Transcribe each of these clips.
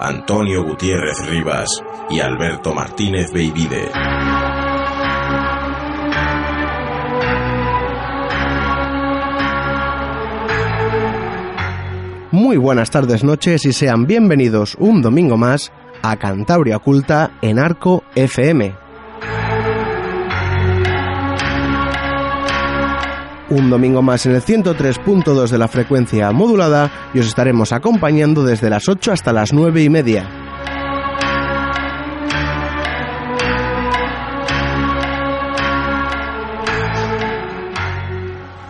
Antonio Gutiérrez Rivas y Alberto Martínez Beivide. Muy buenas tardes, noches y sean bienvenidos un domingo más a Cantabria Oculta en Arco FM. Un domingo más en el 103.2 de la frecuencia modulada y os estaremos acompañando desde las 8 hasta las 9 y media.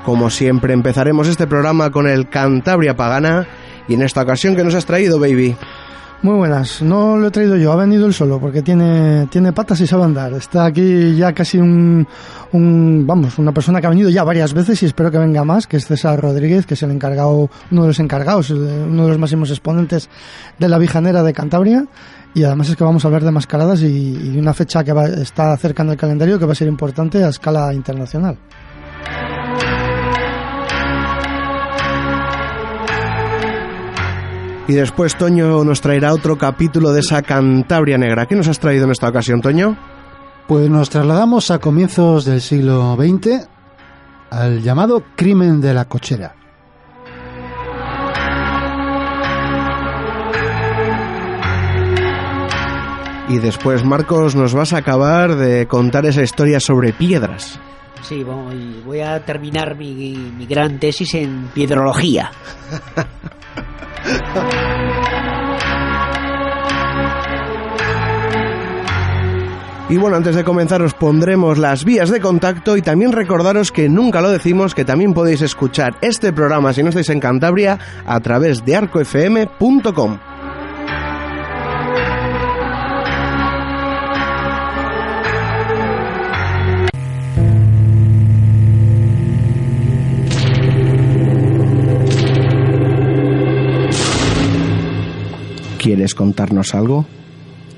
Como siempre empezaremos este programa con el Cantabria Pagana y en esta ocasión que nos has traído, baby. Muy buenas, no lo he traído yo, ha venido él solo porque tiene, tiene patas y sabe andar. Está aquí ya casi un, un, vamos, una persona que ha venido ya varias veces y espero que venga más, que es César Rodríguez, que es el encargado, uno de los encargados, uno de los máximos exponentes de la Vijanera de Cantabria. Y además es que vamos a hablar de mascaradas y, y una fecha que va, está cerca en el calendario que va a ser importante a escala internacional. Y después Toño nos traerá otro capítulo de esa Cantabria Negra. ¿Qué nos has traído en esta ocasión, Toño? Pues nos trasladamos a comienzos del siglo XX al llamado crimen de la cochera. Y después, Marcos, nos vas a acabar de contar esa historia sobre piedras. Sí, voy, voy a terminar mi, mi gran tesis en piedrología. Y bueno, antes de comenzar os pondremos las vías de contacto y también recordaros que nunca lo decimos que también podéis escuchar este programa si no estáis en Cantabria a través de arcofm.com. ¿Quieres contarnos algo?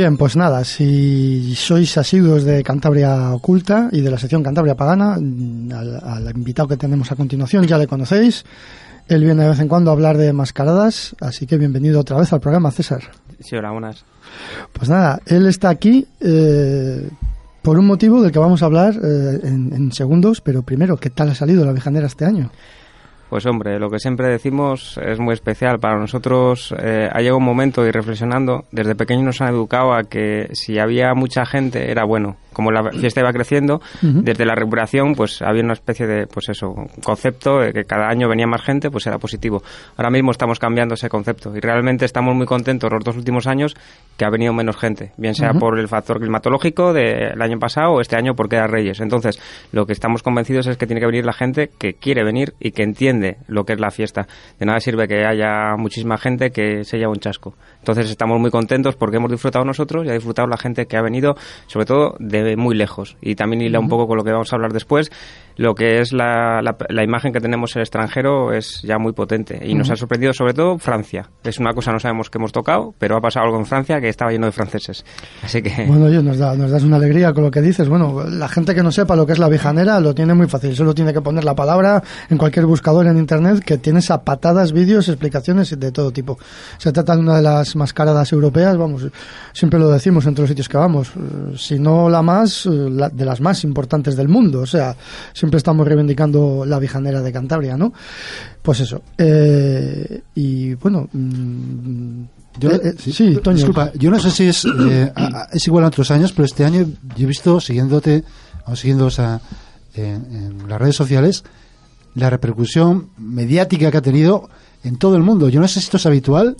Bien, pues nada, si sois asiduos de Cantabria Oculta y de la sección Cantabria Pagana, al, al, invitado que tenemos a continuación ya le conocéis. Él viene de vez en cuando a hablar de mascaradas, así que bienvenido otra vez al programa, César. Sí, hola, buenas. Pues nada, él está aquí eh, por un motivo del que vamos a hablar eh, en, en, segundos, pero primero, ¿qué tal ha salido la vijanera este año? Pues hombre, lo que siempre decimos es muy especial. Para nosotros eh, ha llegado un momento y reflexionando, desde pequeños nos han educado a que si había mucha gente era bueno, como la fiesta iba creciendo, desde la recuperación, pues había una especie de, pues eso, concepto de que cada año venía más gente, pues era positivo. Ahora mismo estamos cambiando ese concepto y realmente estamos muy contentos los dos últimos años que ha venido menos gente, bien sea por el factor climatológico del año pasado o este año porque era Reyes. Entonces, lo que estamos convencidos es que tiene que venir la gente que quiere venir y que entiende lo que es la fiesta. De nada sirve que haya muchísima gente que se lleve un chasco. Entonces, estamos muy contentos porque hemos disfrutado nosotros y ha disfrutado la gente que ha venido, sobre todo de muy lejos. Y también hila un poco con lo que vamos a hablar después lo que es la, la, imagen que tenemos en el extranjero es ya muy potente y nos ha sorprendido sobre todo Francia. Es una cosa no sabemos que hemos tocado, pero ha pasado algo en Francia que estaba lleno de franceses. Así que bueno, oye, nos, da, nos das una alegría con lo que dices. Bueno, la gente que no sepa lo que es la vijanera lo tiene muy fácil. Solo tiene que poner la palabra en cualquier buscador en internet que tienes a patadas vídeos, explicaciones de todo tipo. Se trata de una de las mascaradas europeas, vamos, siempre lo decimos entre los sitios que vamos, eh, si no la más, eh, de las más importantes del mundo. O sea, siempre estamos reivindicando la vijanera de Cantabria, ¿no? Pues eso. Eh, y bueno. Mm, yo, eh, eh, sí, Disculpa, yo no sé si es, es igual a otros años, pero este año yo he visto, siguiéndote, o siguiendo en, las redes sociales, la repercusión mediática que ha tenido en todo el mundo. Yo no sé si esto es habitual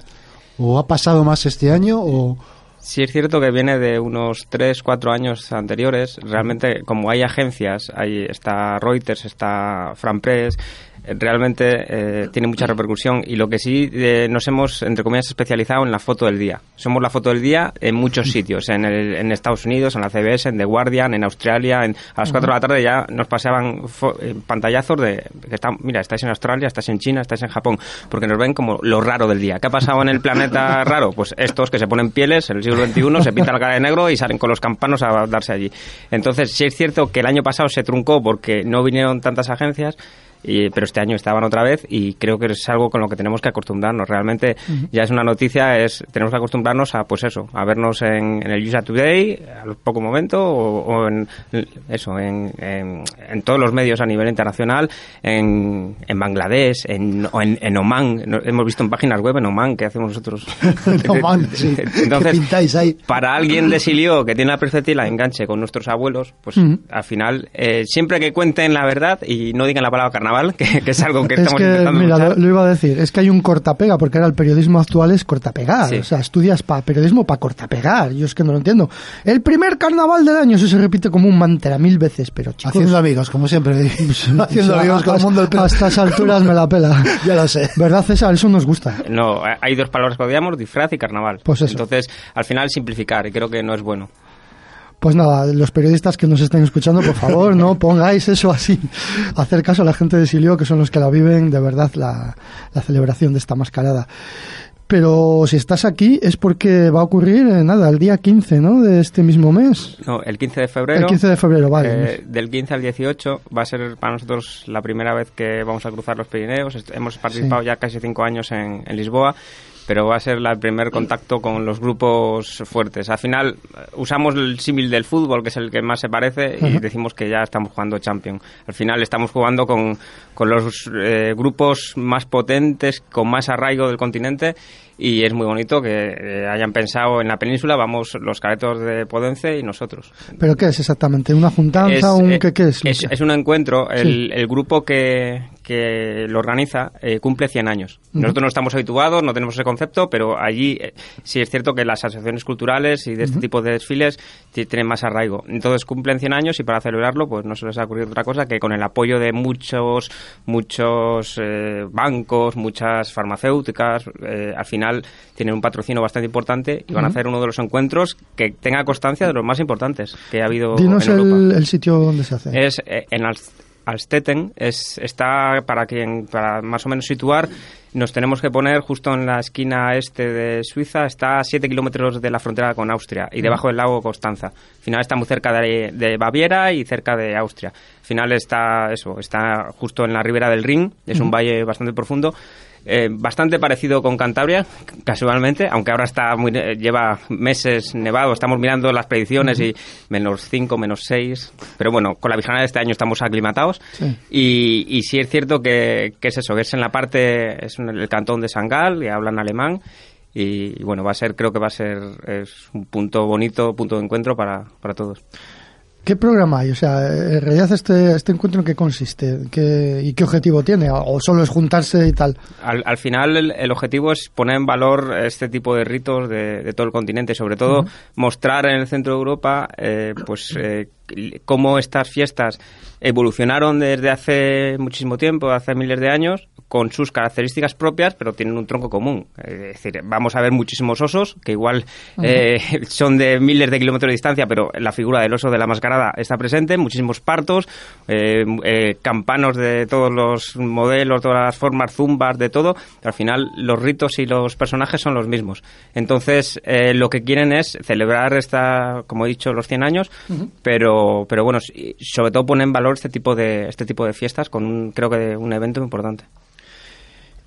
o ha pasado más este año o... Sí, es cierto que viene de unos 3, 4 años anteriores. Realmente, como hay agencias, hay, está Reuters, está Franpress, realmente eh, tiene mucha repercusión y lo que sí eh, nos hemos, entre comillas, especializado en la foto del día. Somos la foto del día en muchos sitios, en, el, en Estados Unidos, en la CBS, en The Guardian, en Australia, en, a las 4 de la tarde ya nos pasaban eh, pantallazos de que está, mira, estáis en Australia, estáis en China, estáis en Japón, porque nos ven como lo raro del día. ¿Qué ha pasado en el planeta raro? Pues estos que se ponen pieles en el siglo XXI, se pintan la cara de negro y salen con los campanos a darse allí. Entonces, sí es cierto que el año pasado se truncó porque no vinieron tantas agencias, pero este año estaban otra vez y creo que es algo con lo que tenemos que acostumbrarnos. Realmente ya es una noticia, es tenemos que acostumbrarnos a pues eso, a vernos en, el USA Today a poco momento o, en eso, en, en, todos los medios a nivel internacional, en, en Bangladesh, en, en, Oman, hemos visto en páginas web en Oman que hacemos nosotros. Oman, Entonces, ahí? para alguien de Silio que tiene la perspectiva enganche con nuestros abuelos, pues al final eh, siempre que cuenten la verdad y no digan la palabra carnaval que, es algo que estamos intentando Mira, lo, iba a decir, es que hay un cortapega, porque ahora el periodismo actual es cortapegar, o sea, estudias para periodismo para cortapegar, yo es que no lo entiendo. El primer carnaval del año, eso se repite como un mantra mil veces, pero chicos... Haciendo amigos, como siempre. Haciendo amigos con el mundo del A estas alturas me la pela. ya lo sé. ¿Verdad, César? Eso nos gusta. No, hay dos palabras que odiamos, disfraz y carnaval. Pues eso. Entonces, al final simplificar, y creo que no es bueno. Pues nada, los periodistas que nos estén escuchando, por favor, no pongáis eso así. Hacer caso a la gente de Silio, que son los que la viven de verdad la, celebración de esta mascarada. Pero si estás aquí es porque va a ocurrir, eh, nada, el día 15, ¿no? De este mismo mes. No, el 15 de febrero. El 15 de febrero, vale. Eh, del 15 al 18 va a ser para nosotros la primera vez que vamos a cruzar los Pirineos. Hemos participado ya casi cinco años en, en Lisboa pero va a ser el primer contacto con los grupos fuertes. Al final usamos el símil del fútbol, que es el que más se parece, y decimos que ya estamos jugando Champions. Al final estamos jugando con, con los eh, grupos más potentes, con más arraigo del continente, y es muy bonito que eh, hayan pensado en la península, vamos los caretos de Podence y nosotros. ¿Pero qué es exactamente? ¿Una juntanza? un, eh, ¿qué, es? Es, un encuentro. El, el grupo que, que lo organiza eh, cumple 100 años. Nosotros no estamos habituados, no tenemos ese concepto, pero allí eh, sí es cierto que las asociaciones culturales y de este tipo de desfiles tienen más arraigo. Entonces cumplen 100 años y para celebrarlo pues no se les ha ocurrido otra cosa que con el apoyo de muchos muchos eh, bancos, muchas farmacéuticas, al final tienen un patrocinio bastante importante y van a hacer uno de los encuentros que tenga constancia de los más importantes que ha habido Dinos en Europa. El, el sitio donde se hace. Es en Alstetten es, está, para quien para más o menos situar, nos tenemos que poner justo en la esquina este de Suiza, está a 7 kilómetros de la frontera con Austria y debajo del lago Constanza. Al final está muy cerca de, Baviera y cerca de Austria. Al final está, eso, está justo en la ribera del Rin, es un valle bastante profundo eh, bastante parecido con Cantabria, casualmente, aunque ahora está muy, eh, lleva meses nevado. Estamos mirando las predicciones y menos 5, menos 6. Pero bueno, con la vigilancia de este año estamos aclimatados. Y, y sí es cierto que, es eso, que es en la parte, es en el cantón de Sangal, y hablan alemán. Y, bueno, va a ser, creo que va a ser es un punto bonito, punto de encuentro para, para todos. ¿Qué programa hay? O sea, en realidad este, este encuentro en qué consiste ¿Qué, y qué objetivo tiene, o solo es juntarse y tal. Al, al final el, el, objetivo es poner en valor este tipo de ritos de, de todo el continente, sobre todo uh -huh. mostrar en el centro de Europa, eh, pues eh, cómo estas fiestas evolucionaron desde hace muchísimo tiempo, hace miles de años, con sus características propias, pero tienen un tronco común. Es decir, vamos a ver muchísimos osos, que igual uh -huh. eh, son de miles de kilómetros de distancia, pero la figura del oso de la mascarada está presente, muchísimos partos, eh, eh, campanos de todos los modelos, todas las formas, zumbas, de todo, al final los ritos y los personajes son los mismos. Entonces, eh, lo que quieren es celebrar esta, como he dicho, los 100 años, uh -huh. pero, pero bueno, sobre todo ponen en valor este tipo de, este tipo de fiestas con un, creo que un evento importante.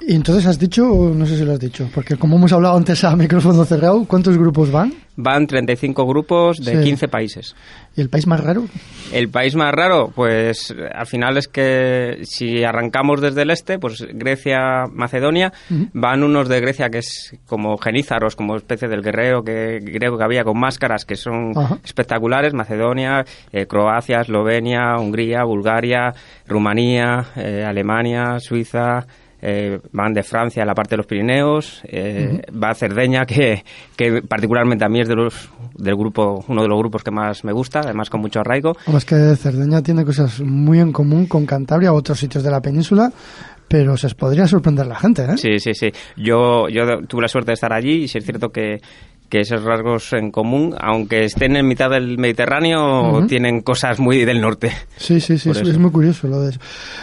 Y entonces has dicho, no sé si lo has dicho, porque como hemos hablado antes a micrófono cerrado, ¿cuántos grupos van? Van 35 grupos de sí. 15 países. ¿Y el país más raro? El país más raro, pues al final es que si arrancamos desde el este, pues Grecia, Macedonia, uh -huh. van unos de Grecia que es como genízaros, como especie del guerrero que griego que había con máscaras que son uh -huh. espectaculares, Macedonia, eh, Croacia, Eslovenia, Hungría, Bulgaria, Rumanía, eh, Alemania, Suiza, eh, van de Francia a la parte de los Pirineos, eh, uh -huh. va a Cerdeña, que, que, particularmente a mí es de los, del grupo, uno de los grupos que más me gusta, además con mucho arraigo. es que Cerdeña tiene cosas muy en común con Cantabria, otros sitios de la península, pero se podría sorprender la gente, ¿eh? Sí, sí, sí. Yo, yo tuve la suerte de estar allí y sí es cierto que que esos rasgos en común, aunque estén en mitad del Mediterráneo, uh -huh. tienen cosas muy del norte. Sí, sí, sí, es muy curioso lo de eso.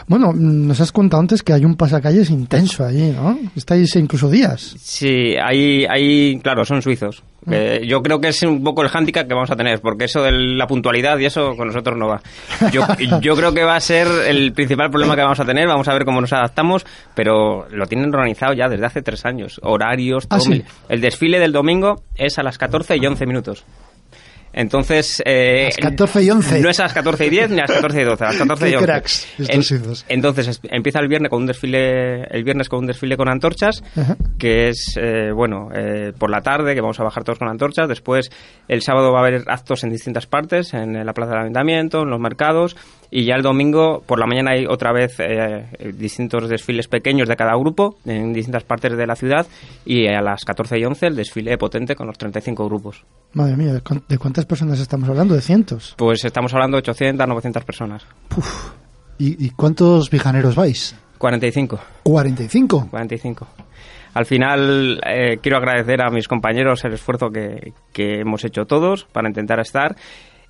Bueno, nos has contado antes que hay un pasacalles intenso allí, ¿no? Estáis incluso días. Sí, hay, hay claro, son suizos. Eh, yo creo que es un poco el hándicap que vamos a tener, porque eso de la puntualidad y eso con nosotros no va. Yo, yo creo que va a ser el principal problema que vamos a tener, vamos a ver cómo nos adaptamos, pero lo tienen organizado ya desde hace tres años, horarios, todo. ¿Ah, sí? El desfile del domingo es a las 14 y 11 minutos. Entonces. Eh, a las 14 y 11. No es a las 14 y 10 ni a las 14 y 12, a las 14 y 11. cracks, en, entonces empieza el viernes con un desfile, el viernes con un desfile con antorchas, -huh. que es, eh, bueno, eh, por la tarde, que vamos a bajar todos con antorchas. Después, el sábado va a haber actos en distintas partes, en la plaza del ayuntamiento, en los mercados. Y ya el domingo, por la mañana, hay otra vez eh, distintos desfiles pequeños de cada grupo en distintas partes de la ciudad. Y a las 14 y 11 el desfile potente con los 35 grupos. Madre mía, ¿de cuántas personas estamos hablando? ¿De cientos? Pues estamos hablando de 800, 900 personas. Uf. ¿Y, ¿Y, cuántos vijaneros vais? 45. ¿45? 45. Al final, eh, quiero agradecer a mis compañeros el esfuerzo que, que hemos hecho todos para intentar estar.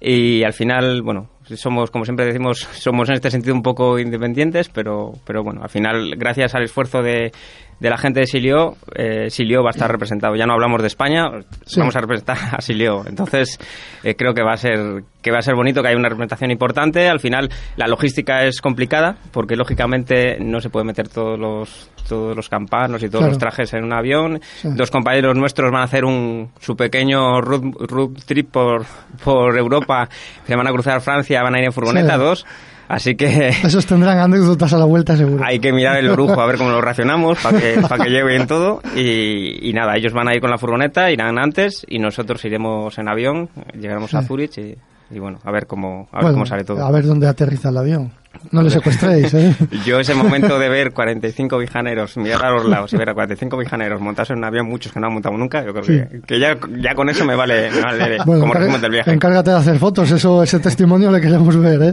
Y al final, bueno, somos, como siempre decimos, somos en este sentido un poco independientes, pero, pero bueno, al final, gracias al esfuerzo de, de la gente de Silio, eh, Silio va a estar representado. Ya no hablamos de España, sí. vamos a representar a Silio. Entonces, eh, creo que va a ser que va a ser bonito, que haya una representación importante. Al final, la logística es complicada, porque lógicamente no se puede meter todos los todos los campanos y todos claro. los trajes en un avión. Sí. Dos compañeros nuestros van a hacer un su pequeño road, road trip por, por Europa. Se van a cruzar Francia, van a ir en furgoneta, sí. dos. Así que... Esos tendrán anécdotas a la vuelta seguro. Hay que mirar el orujo a ver cómo lo racionamos para que, para que llegue bien todo. Y, y, nada, ellos van a ir con la furgoneta, irán antes y nosotros iremos en avión, llegaremos sí. a Zurich y, y, bueno, a ver cómo, a ver bueno, cómo sale todo. A ver dónde aterriza el avión. No le secuestréis, ¿eh? Yo ese momento de ver 45 vijaneros, mirar a los lados y ver a 45 vijaneros montarse en un avión, muchos que no han montado nunca, yo creo sí. que, que ya, ya, con eso me vale, me vale bueno, como resumen del viaje. Encárgate de hacer fotos, eso ese testimonio le queremos ver, ¿eh?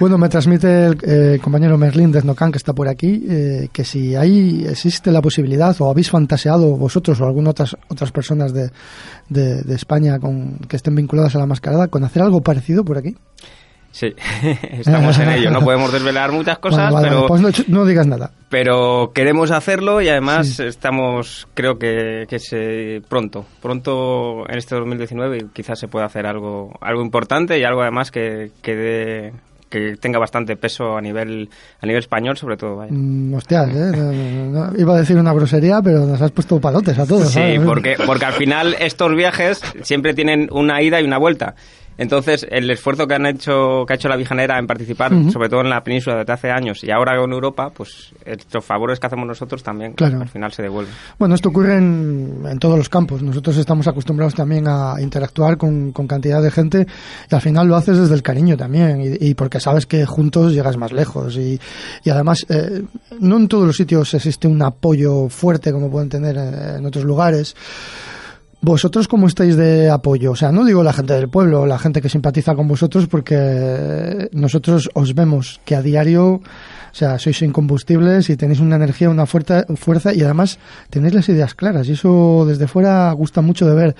Bueno, me transmite el eh, compañero Merlín de Znocan, que está por aquí, eh, que si ahí existe la posibilidad o habéis fantaseado vosotros o algunas otras, otras personas de, de, de España con, que estén vinculadas a la mascarada, con hacer algo parecido por aquí. Sí, estamos en ello. No podemos desvelar muchas cosas, vale, vale, pero pues no, no, digas nada. Pero queremos hacerlo y además sí. estamos, creo que, que se, pronto, pronto en este 2019 quizás se pueda hacer algo, algo importante y algo además que, que dé que tenga bastante peso a nivel a nivel español sobre todo vaya. Mm, hostias, ¿eh? no, no, iba a decir una grosería pero nos has puesto palotes a todos sí ¿sabes? porque porque al final estos viajes siempre tienen una ida y una vuelta Entonces, el esfuerzo que han hecho, que ha hecho la Vijanera en participar, sobre todo en la península desde hace años y ahora en Europa, pues estos favores que hacemos nosotros también al final se devuelven. Bueno, esto ocurre en, en, todos los campos. Nosotros estamos acostumbrados también a interactuar con, con, cantidad de gente y al final lo haces desde el cariño también y, y porque sabes que juntos llegas más lejos y, y además eh, no en todos los sitios existe un apoyo fuerte como pueden tener en otros lugares. ¿Vosotros cómo estáis de apoyo? O sea, no digo la gente del pueblo, la gente que simpatiza con vosotros, porque nosotros os vemos que a diario, o sea, sois incombustibles y tenéis una energía, una fuerza, fuerza y además tenéis las ideas claras y eso desde fuera gusta mucho de ver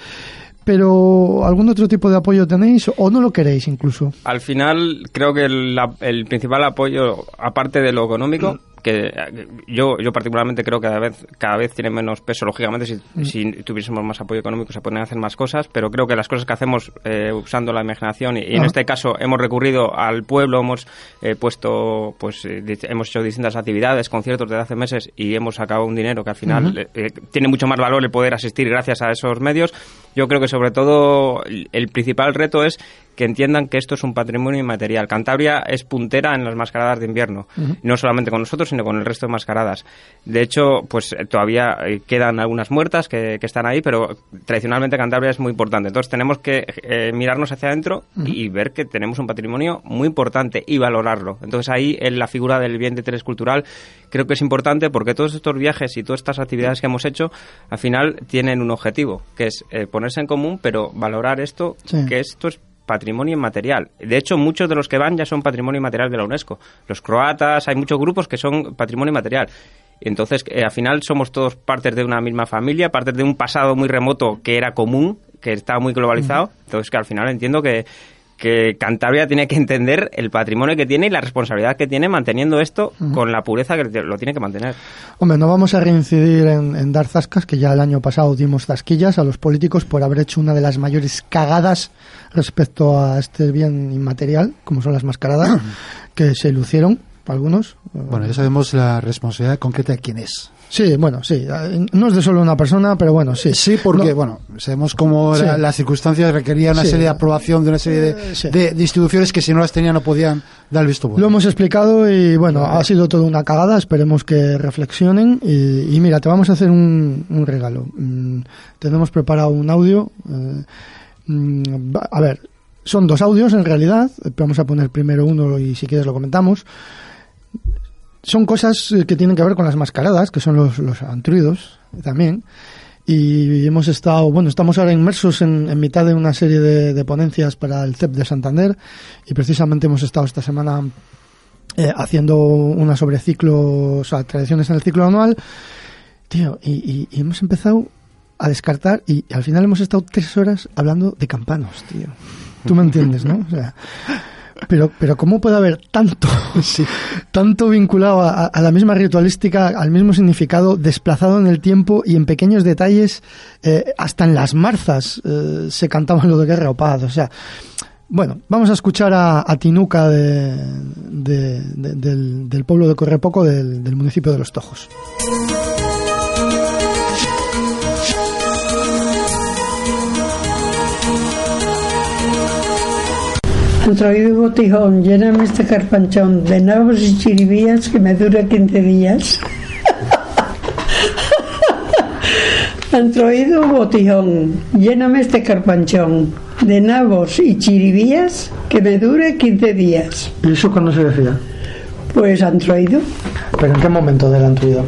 pero ¿algún otro tipo de apoyo tenéis o no lo queréis incluso? Al final creo que el, el principal apoyo, aparte de lo económico, que yo, yo particularmente creo que cada vez, cada vez tiene menos peso. Lógicamente, si, mm. si tuviésemos más apoyo económico se pueden hacer más cosas, pero creo que las cosas que hacemos eh, usando la imaginación y, en este caso hemos recurrido al pueblo, hemos eh, puesto, pues eh, hemos hecho distintas actividades, conciertos desde hace meses y hemos sacado un dinero que al final tiene mucho más valor el poder asistir gracias a esos medios. Yo creo que sobre todo el principal reto es que entiendan que esto es un patrimonio inmaterial. Cantabria es puntera en las mascaradas de invierno, no solamente con nosotros, sino con el resto de mascaradas. De hecho, pues eh, todavía eh, quedan algunas muertas que, están ahí, pero tradicionalmente Cantabria es muy importante. Entonces tenemos que eh, mirarnos hacia adentro y ver que tenemos un patrimonio muy importante y valorarlo. Entonces ahí en la figura del bien de interés cultural creo que es importante porque todos estos viajes y todas estas actividades que hemos hecho al final tienen un objetivo, que es ponerse en común, pero valorar esto, que esto es patrimonio inmaterial. De hecho, muchos de los que van ya son patrimonio inmaterial de la UNESCO. Los croatas, hay muchos grupos que son patrimonio inmaterial. Entonces, eh, al final somos todos partes de una misma familia, partes de un pasado muy remoto que era común, que estaba muy globalizado. Entonces, que al final entiendo que, que Cantabria tiene que entender el patrimonio que tiene y la responsabilidad que tiene manteniendo esto con la pureza que lo tiene que mantener. Hombre, no vamos a reincidir en, dar zascas, que ya el año pasado dimos zasquillas a los políticos por haber hecho una de las mayores cagadas respecto a este bien inmaterial, como son las mascaradas, que se lucieron algunos. Bueno, ya sabemos la responsabilidad concreta de quién es. Sí, bueno, sí. No es de solo una persona, pero bueno, sí. Sí, porque, bueno, sabemos cómo las circunstancias requerían una serie de aprobación de una serie de, instituciones que si no las tenían no podían dar el visto bueno. Lo hemos explicado y, bueno, ha sido toda una cagada. Esperemos que reflexionen. Y, mira, te vamos a hacer un, regalo. Mm, tenemos preparado un audio. Eh, mm, a ver, son dos audios en realidad. Vamos a poner primero uno y si quieres lo comentamos son cosas eh, que tienen que ver con las mascaradas, que son los, los antruidos también. Y hemos estado, bueno, estamos ahora inmersos en, mitad de una serie de, ponencias para el CEP de Santander y precisamente hemos estado esta semana eh, haciendo una sobre ciclos, o sea, tradiciones en el ciclo anual. Tío, y, y, hemos empezado a descartar y, al final hemos estado tres horas hablando de campanos, tío. Tú me entiendes, ¿no? O sea, pero, pero ¿cómo puede haber tanto, tanto vinculado a, la misma ritualística, al mismo significado, desplazado en el tiempo y en pequeños detalles, eh, hasta en las marzas eh, se cantaban lo de guerra o paz? O sea, bueno, vamos a escuchar a, Tinuca de, del, del, pueblo de Correpoco, del, del municipio de Los Tojos. Han traído botijón, lléname este carpanchón de nabos y chiribías que me dura 15 días. Han traído botijón, lléname este carpanchón de nabos y chiribías que me dure 15 días. ¿Y eso cuándo se decía? Pues han traído. ¿Pero en qué momento del han traído?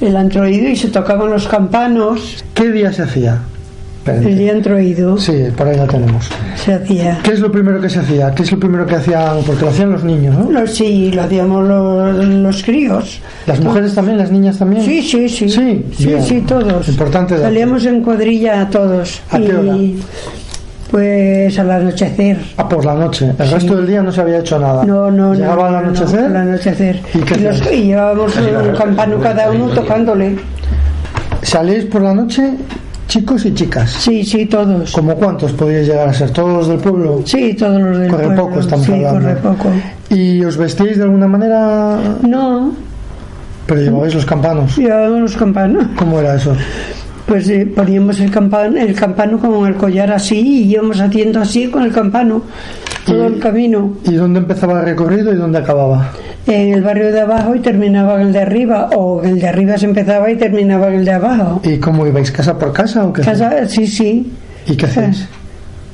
El han traído y se tocaban los campanos. ¿Qué día se hacía? El día oído. Sí, por ahí lo tenemos. Se hacía. ¿Qué es lo primero que se hacía? ¿Qué es lo primero que hacían? Porque lo hacían los niños, ¿no? sí, lo hacíamos los, críos. ¿Las mujeres también? ¿Las niñas también? Sí, sí, sí. Sí, sí, sí todos. Importante. Salíamos en cuadrilla todos. ¿A qué hora? Pues al anochecer. Ah, por la noche. El resto del día no se había hecho nada. No, no, ¿Llegaba al anochecer? al anochecer. ¿Y, y llevábamos un campano cada uno tocándole. ¿Salís por la noche ¿Chicos y chicas? Sí, sí, todos. ¿Cómo cuántos podíais llegar a ser? ¿Todos los del pueblo? Sí, todos los del corre poco estamos sí, hablando. corre poco. ¿Y os vestíais de alguna manera? No. ¿Pero llevabais los campanos? Llevábamos los campanos. ¿Cómo era eso? Pues eh, poníamos el campano, el campano con el collar así y íbamos haciendo así con el campano todo el camino. ¿Y dónde empezaba el recorrido y dónde acababa? En el barrio de abajo y terminaba en el de arriba, o en el de arriba se empezaba y terminaba en el de abajo. ¿Y cómo ibais? ¿Casa por casa o qué? Casa, sí, sí. ¿Y qué hacéis?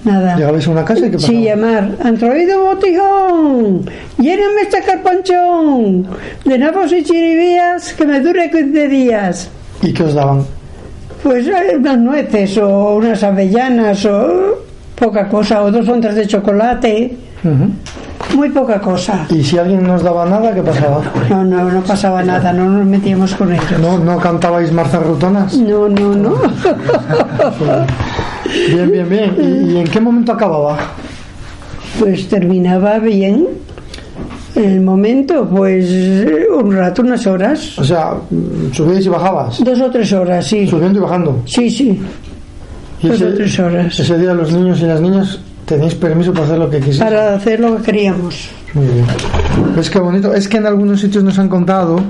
Nada. ¿Llegabais a una casa y qué pasaba? Sí, llamar. ¿Han traído botijón? Lléname este carpanchón de nabos y chiribías que me dure 15 días. ¿Y qué os daban? Pues eh, unas nueces o unas avellanas o poca cosa, o dos onzas de chocolate. Muy poca cosa. ¿Y si alguien no os daba nada, qué pasaba? No, no, no pasaba nada, no nos metíamos con ellos. ¿No, no cantabais marzas rutonas? No, no, no. Bien, bien, bien. ¿Y, y en qué momento acababa? Pues terminaba bien. El momento, pues eh, un rato, unas horas. O sea, mm, subíais y bajabas. Dos o tres horas, sí. Subiendo y bajando. Sí, sí. Y tres horas. ese día los niños y las niñas tenéis permiso para hacer lo que quisierais. Para hacer lo que queríamos. Muy bien. Pues qué bonito. Es que en algunos sitios nos han contado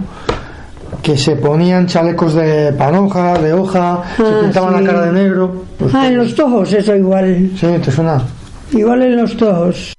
que se ponían chalecos de panoja, de hoja, se Ah, pintaban sí. la cara de negro. Pues, Ah, en los tojos, eso igual. Sí, ¿te suena? Igual en los tojos.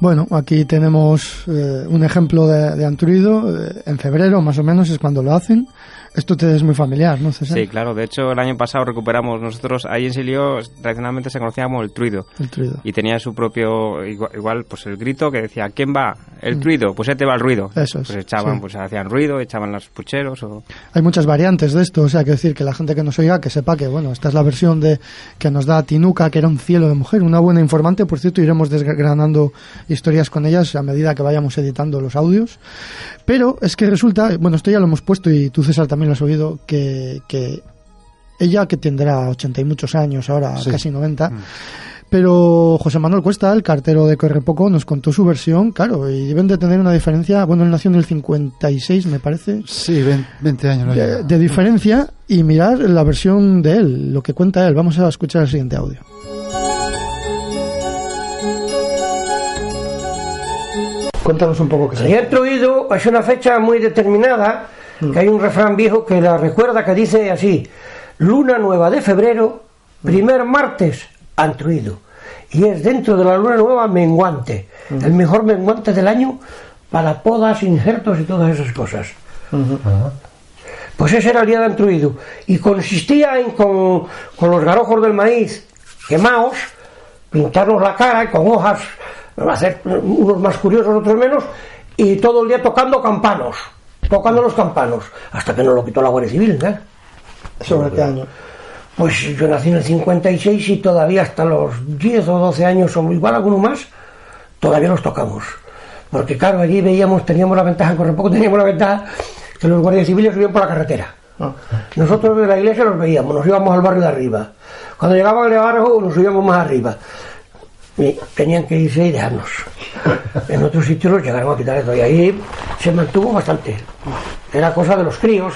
Bueno, aquí tenemos eh, un ejemplo de, de Anturido. eh, en febrero, más o menos, es cuando lo hacen. Esto te es muy familiar, ¿no, César? Sí, claro. De hecho, el año pasado recuperamos nosotros ahí en Silio, tradicionalmente se conocía como el truido. El truido. Y tenía su propio, igual, igual, pues el grito que decía, ¿quién va? El truido, pues este va el ruido. Mm. Eso es, Pues echaban, sí. pues hacían ruido, echaban los pucheros o... Hay muchas variantes de esto, o sea, que decir que la gente que nos oiga que sepa que, bueno, esta es la versión de que nos da Tinuca, que era un cielo de mujer, una buena informante, por cierto, iremos desgranando historias con ellas a medida que vayamos editando los audios. Pero es que resulta, bueno, esto ya lo hemos puesto y tú, César, también lo has oído, que, que ella, que tendrá 80 y muchos años ahora, Sí. casi 90, pero José Manuel Cuesta, el cartero de Correpoco, nos contó su versión, claro, y deben de tener una diferencia, bueno, él nació en el 56, me parece, Sí, 20, 20 años. no de, de diferencia y mirar la versión de él, lo que cuenta él. Vamos a escuchar el siguiente audio. Cuéntanos un poco qué El día Truido es una fecha muy determinada, que hay un refrán viejo que la recuerda que dice así, luna nueva de febrero, primer martes, antruido. Y es dentro de la luna nueva menguante, el mejor menguante del año para podas, injertos y todas esas cosas. Pues ese era el día de Antruido. Y consistía en con, con los garojos del maíz quemados, pintarnos la cara y con hojas, hacer unos más curiosos, otros menos, y todo el día tocando campanos, tocando los campanos, hasta que nos lo quitó la Guardia Civil, ¿eh? ¿Sobre qué año? Pues yo nací en el 56 y todavía hasta los 10 o 12 años, o igual alguno más, todavía los tocamos. Porque claro, allí veíamos, teníamos la ventaja, con poco teníamos la ventaja que los guardias civiles subían por la carretera. Nosotros de la iglesia los veíamos, nos íbamos al barrio de arriba. Cuando llegaban al de abajo, nos subíamos más arriba. Y tenían que irse y dejarnos. En otros sitios los llegaron a quitar eso. Y ahí se mantuvo bastante. Era cosa de los críos,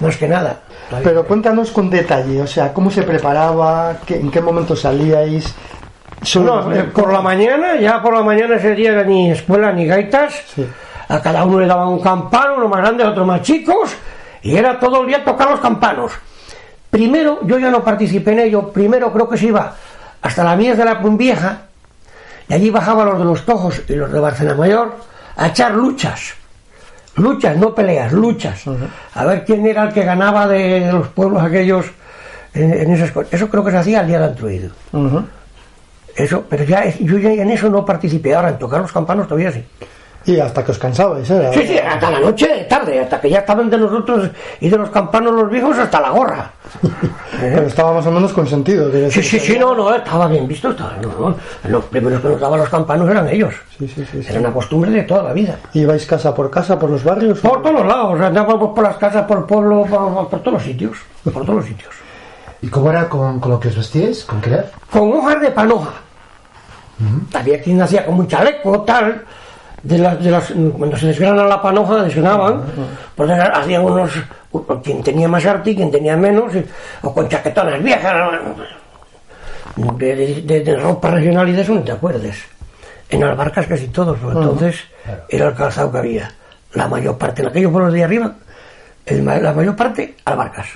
más que nada. Pero cuéntanos con detalle, o sea, cómo se preparaba, en qué momento salíais. No, por la mañana, ya por la mañana ese día era ni escuela ni gaitas. Sí. A cada uno le daban un campano, uno más grande, otro más chicos, y era todo el día tocar los campanos. Primero, yo ya no participé en ello, primero creo que se iba hasta la mies de la Vieja, y allí bajaban los de los Tojos y los de Barcena Mayor a echar luchas. Luchas, no peleas, luchas. A ver quién era el que ganaba de, de los pueblos aquellos en, en esas cosas. Eso creo que se hacía al día del Antruido. Eso, pero ya yo ya en eso no participé. Ahora en tocar los campanos todavía sí. Y hasta que os cansabais, ¿eh? Sí, sí, hasta la noche, tarde, hasta que ya estaban de nosotros y de los campanos los viejos hasta la gorra. Pero estaba más o menos consentido. Sí, decir, sí, sí, no, no, estaba bien visto. Estaba, no, no. Los primeros que nos daban los campanos eran ellos. Sí, sí, sí, sí. Era una costumbre de toda la vida. ¿Ibais casa por casa, por los barrios? Por todos los lados, andábamos por las casas, por el pueblo, por, por todos los sitios. Por todos los sitios. ¿Y cómo era con, con lo que os vestíais? ¿Con qué era? con hojas de panoja. Había quien hacía como un chaleco, tal. De las, de las, cuando se desgrana la panoja, desgranaban, pues hacían unos. Quien tenía más arte y quien tenía menos, o con chaquetonas viejas. De, de, ropa regional y de eso no te acuerdes. En Albarcas casi todos, porque entonces era el calzado que había. la mayor parte, en aquellos pueblos de arriba, el la mayor parte albarcas.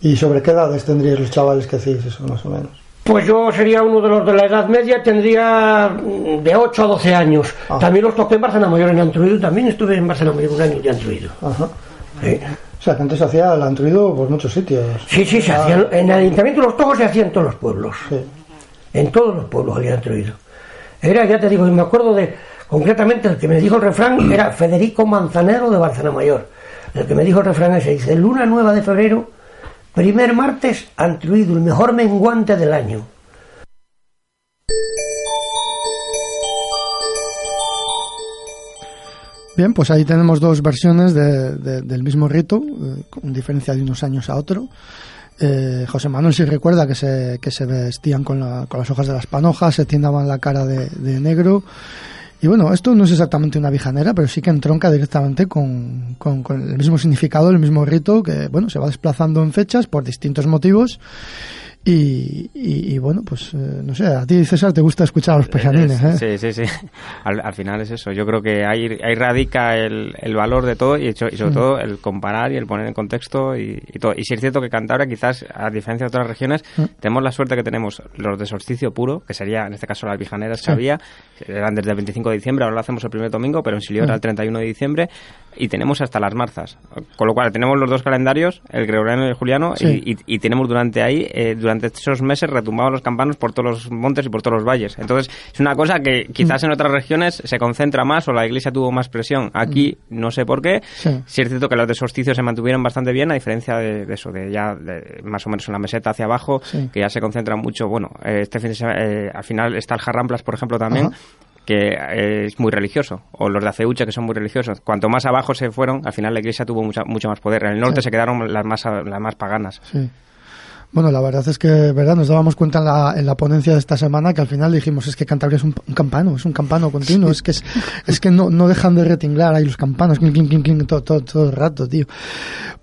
¿Y sobre qué edades tendríais los chavales que hacéis eso, más o menos? Pues yo sería uno de los de la edad media, tendría mm, de 8 a 12 años. Ah. También los toqué en Barcelona Mayor en Antruido, también estuve en Barcelona Mayor un año de Antruido. Ajá. Sí. O sea, que antes se hacía el antruido por muchos sitios. Sí, sí, se Ah, hacían, en el Ayuntamiento de los Tojos se hacía en todos los pueblos. sí. En todos los pueblos había Antruido. Era, ya te digo, y me acuerdo de, concretamente, el que me dijo el refrán era Federico Manzanero de Barcelona Mayor. El que me dijo el refrán ese, dice, luna nueva de febrero, primer martes, Antruido, el mejor menguante del año. Bien, pues ahí tenemos dos versiones de- de- del mismo rito, eh, con diferencia de unos años a otro. Eh, José Manuel sí recuerda que se, que se vestían con, la- con las hojas de las panojas, se tiendaban la cara de negro. Y bueno, esto no es exactamente una vijanera, pero sí que entronca directamente con, con- con el mismo significado, el mismo rito, que bueno, se va desplazando en fechas por distintos motivos. Y, y- y, bueno, pues eh, no sé, a ti César te gusta escuchar a los pejanines, ¿eh? Sí, sí, sí. Al, al final es eso. Yo creo que ahí, ahí radica el, el valor de todo y, hecho- y sobre Mm. todo el comparar y el poner en contexto y, y todo. Y sí es cierto que Cantabria, quizás, a diferencia de otras regiones, Mm. tenemos la suerte que tenemos los de solsticio puro, que sería, en este caso, las vijaneras Sí. que había, eran desde el 25 de diciembre, ahora lo hacemos el primer domingo, pero en Silio era Mm. el 31 de diciembre, y tenemos hasta las marzas. Con lo cual, tenemos los dos calendarios, el gregoriano y el juliano, Sí. y tenemos durante ahí, eh, durante esos meses, retumbaban los campanos por todos los montes y por todos los valles. Entonces, es una cosa que quizás en otras regiones se concentra más o la iglesia tuvo más presión. Aquí, no sé por qué. Sí. Sí es cierto que los de solsticio se mantuvieron bastante bien, a diferencia de, de eso, de ya de más o menos en la meseta hacia abajo, Sí. que ya se concentra mucho. Bueno, eh, este fin de semana, eh, al final está el Jarramplas, por ejemplo, también. Ajá. que eh, es muy religioso, o los de Aceucha que son muy religiosos. Cuanto más abajo se fueron, al final la iglesia tuvo mucha, mucho más poder. En el norte Sí. se quedaron las más, las más paganas. Sí. Bueno, la verdad es que, verdad, nos dábamos cuenta en la, en la ponencia de esta semana que al final dijimos es que Cantabria es un, un campano, es un campano continuo, es que es, es que no, no dejan de retinglar ahí los campanos, clink, clink, clink, clink, todo, todo, todo el rato, tío.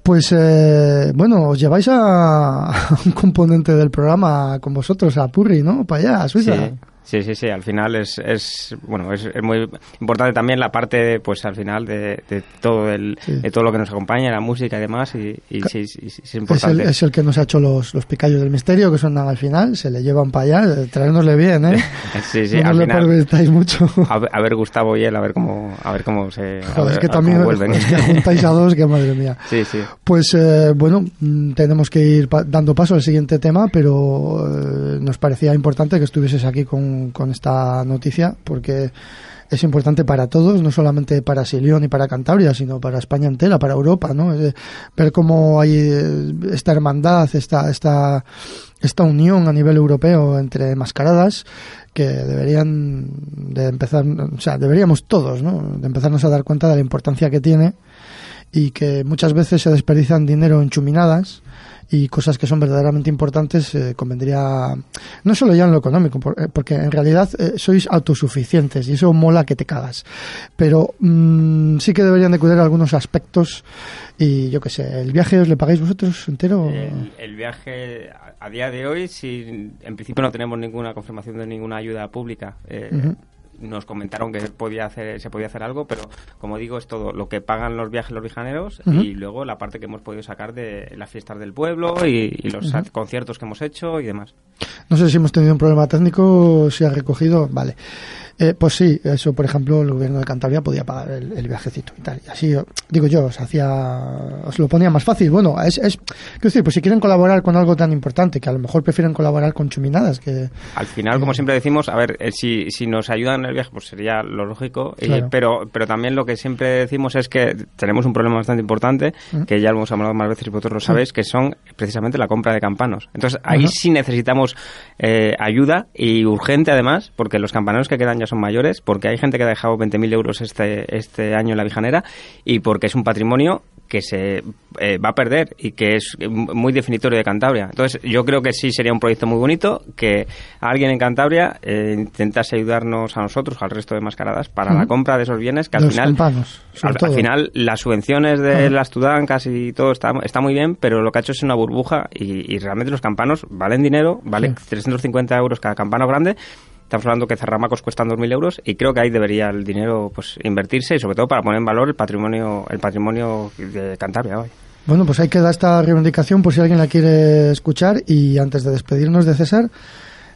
Pues, eh, bueno, os lleváis a, a un componente del programa con vosotros, a Purri, ¿no? Para allá, a Suiza. Sí. Sí, sí, sí, al final es, es bueno, es, es muy importante también la parte, pues al final de, de todo el, Sí. de todo lo que nos acompaña, la música y demás, y, y sí, es Es el, importante. es el que nos ha hecho los, los picallos del misterio que suenan al final, se le llevan para allá, eh, traérnosle bien, ¿eh? Sí, sí, no al le final, mucho. a ver, a ver Gustavo y él, a ver cómo, a ver cómo se, Joder, ver- es que también es que juntáis a dos, que madre mía. Sí, sí. Pues eh, bueno, mm, tenemos que ir pa- dando paso al siguiente tema, pero eh, nos parecía importante que estuvieses aquí con, con esta noticia, porque es importante para todos, no solamente para Silión y para Cantabria, sino para España entera, para Europa, ¿no? Ver cómo hay eh, esta hermandad, esta, esta, esta unión a nivel europeo entre mascaradas que deberían de empezar, o sea, deberíamos todos, ¿no? De empezarnos a dar cuenta de la importancia que tiene y que muchas veces se desperdician dinero en chuminadas y cosas que son verdaderamente importantes eh, convendría no solo ya en lo económico eh, porque en realidad eh, sois autosuficientes y eso mola que te cagas pero mm, sí que deberían de cuidar algunos aspectos y yo qué sé el viaje os le pagáis vosotros entero El, el viaje a, a día de hoy, si en principio no tenemos ninguna confirmación de ninguna ayuda pública. eh. Nos comentaron que podía hacer, se podía hacer algo, pero como digo, es todo lo que pagan los viajes los viajeros Ujú. y luego la parte que hemos podido sacar de las fiestas del pueblo y, y los conciertos que hemos hecho y demás. No sé si hemos tenido un problema técnico, si ha recogido, vale. Eh, pues sí, eso, por ejemplo, el gobierno de Cantabria podía pagar el, el viajecito y tal. Y así, digo yo, os hacía, os lo ponía más fácil. Bueno, es, es, quiero decir, pues si quieren colaborar con algo tan importante, que a lo mejor prefieren colaborar con chuminadas, que, Al final, como siempre decimos, a ver, eh, si, si nos ayudan en el viaje, pues sería lo lógico, Claro. pero, pero también lo que siempre decimos es que tenemos un problema bastante importante, Ujú. que ya lo hemos hablado más veces y vosotros lo sabéis, que son precisamente la compra de campanos. Entonces, ahí Ajá. sí necesitamos eh, ayuda y urgente además, porque los campaneros que quedan ya son mayores, porque hay gente que ha dejado 20.000 euros este, este año en la Vijanera y porque es un patrimonio que se eh, va a perder y que es muy definitorio de Cantabria. Entonces, yo creo que sí sería un proyecto muy bonito que alguien en Cantabria eh, intentase ayudarnos a nosotros, al resto de mascaradas, para la compra de esos bienes que al los final campanos, al, final, las subvenciones de Ajá. las tudancas y todo está, está muy bien, pero lo que ha hecho es una burbuja y, y realmente los campanos valen dinero, valen Sí. 350 euros cada campano grande. Estamos hablando que cerramacos cuestan 2.000 euros y creo que ahí debería el dinero pues invertirse y sobre todo para poner en valor el patrimonio el patrimonio de Cantabria hoy. Bueno, pues hay que dar esta reivindicación por si alguien la quiere escuchar y antes de despedirnos de César,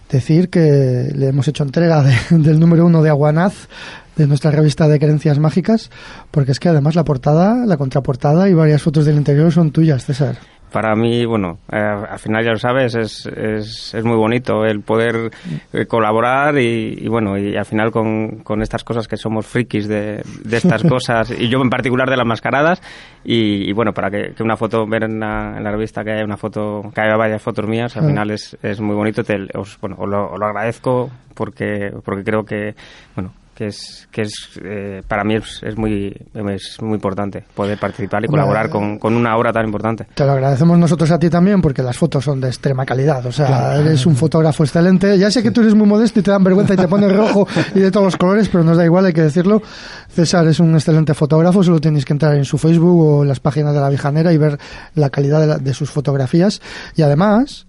decir que le hemos hecho entrega del número uno de Aguanaz de nuestra revista de creencias mágicas, porque es que además la portada, la contraportada y varias fotos del interior son tuyas, César para mí, bueno, eh, al final ya lo sabes, es, es, es muy bonito el poder eh, colaborar y, bueno, y al final con, con, estas cosas que somos frikis de, de estas cosas, y yo en particular de las mascaradas, y, bueno, para que, que, una foto, ver en la, en la, revista que haya una foto, que haya varias fotos mías, al final es, es muy bonito, te, os, bueno, os lo, os lo agradezco porque, porque creo que, bueno, que es que es eh, para mí es, muy es muy importante poder participar y colaborar con, con, una obra tan importante. Te lo agradecemos nosotros a ti también porque las fotos son de extrema calidad, o sea, eres un fotógrafo excelente. Ya sé que tú eres muy modesto y te dan vergüenza y te pones rojo y de todos los colores, pero nos da igual, hay que decirlo. César es un excelente fotógrafo, solo tenéis que entrar en su Facebook o en las páginas de la Vijanera y ver la calidad de, de sus fotografías y además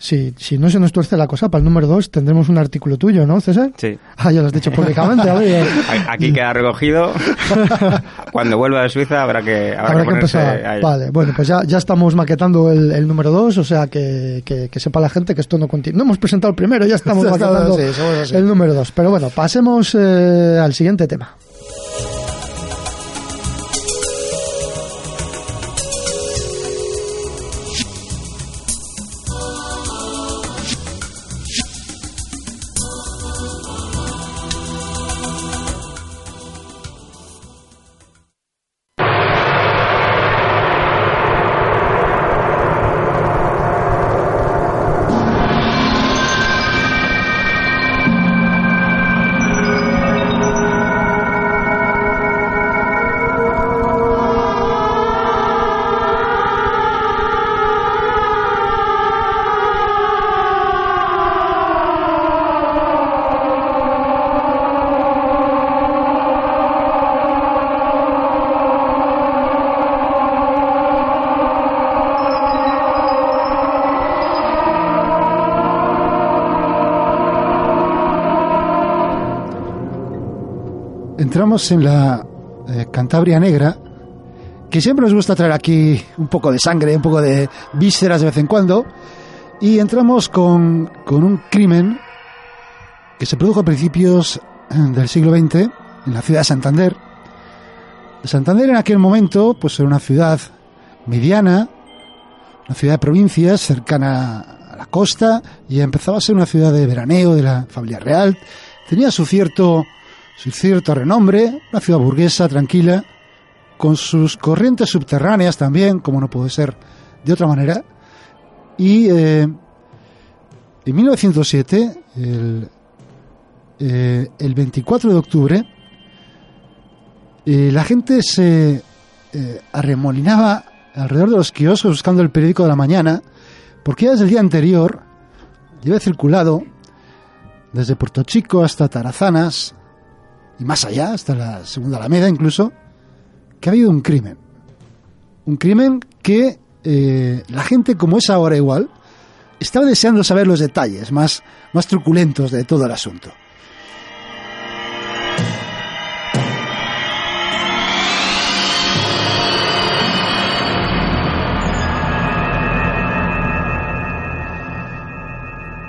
si, si no se nos tuerce la cosa, para el número 2 tendremos un artículo tuyo, ¿no, César? Sí. Ah, ya lo has dicho públicamente. Aquí queda recogido. Cuando vuelva de Suiza habrá que, habrá, que, empezar. Vale, bueno, pues ya, ya estamos maquetando el, el número 2, o sea que, que, que, sepa la gente que esto no continúa. No hemos presentado el primero, ya estamos maquetando el número 2. Pero bueno, pasemos eh, al siguiente tema. Entramos en la eh, Cantabria Negra, que siempre nos gusta traer aquí un poco de sangre, un poco de vísceras de vez en cuando, y entramos con, con un crimen que se produjo a principios eh, del siglo XX en la ciudad de Santander. Santander en aquel momento pues era una ciudad mediana, una ciudad de provincias cercana a la costa y empezaba a ser una ciudad de veraneo de la familia real. Tenía su cierto su cierto renombre, una ciudad burguesa, tranquila, con sus corrientes subterráneas también, como no puede ser de otra manera. Y eh, en 1907, el, eh, el 24 de octubre, eh, la gente se arremolinaba alrededor de los kioscos buscando el periódico de la mañana, porque ya desde el día anterior lleva circulado desde Puerto Chico hasta Tarazanas, y más allá, hasta la Segunda Alameda incluso, que ha habido un crimen. Un crimen que eh, la gente, como es ahora igual, estaba deseando saber los detalles más, más truculentos de todo el asunto.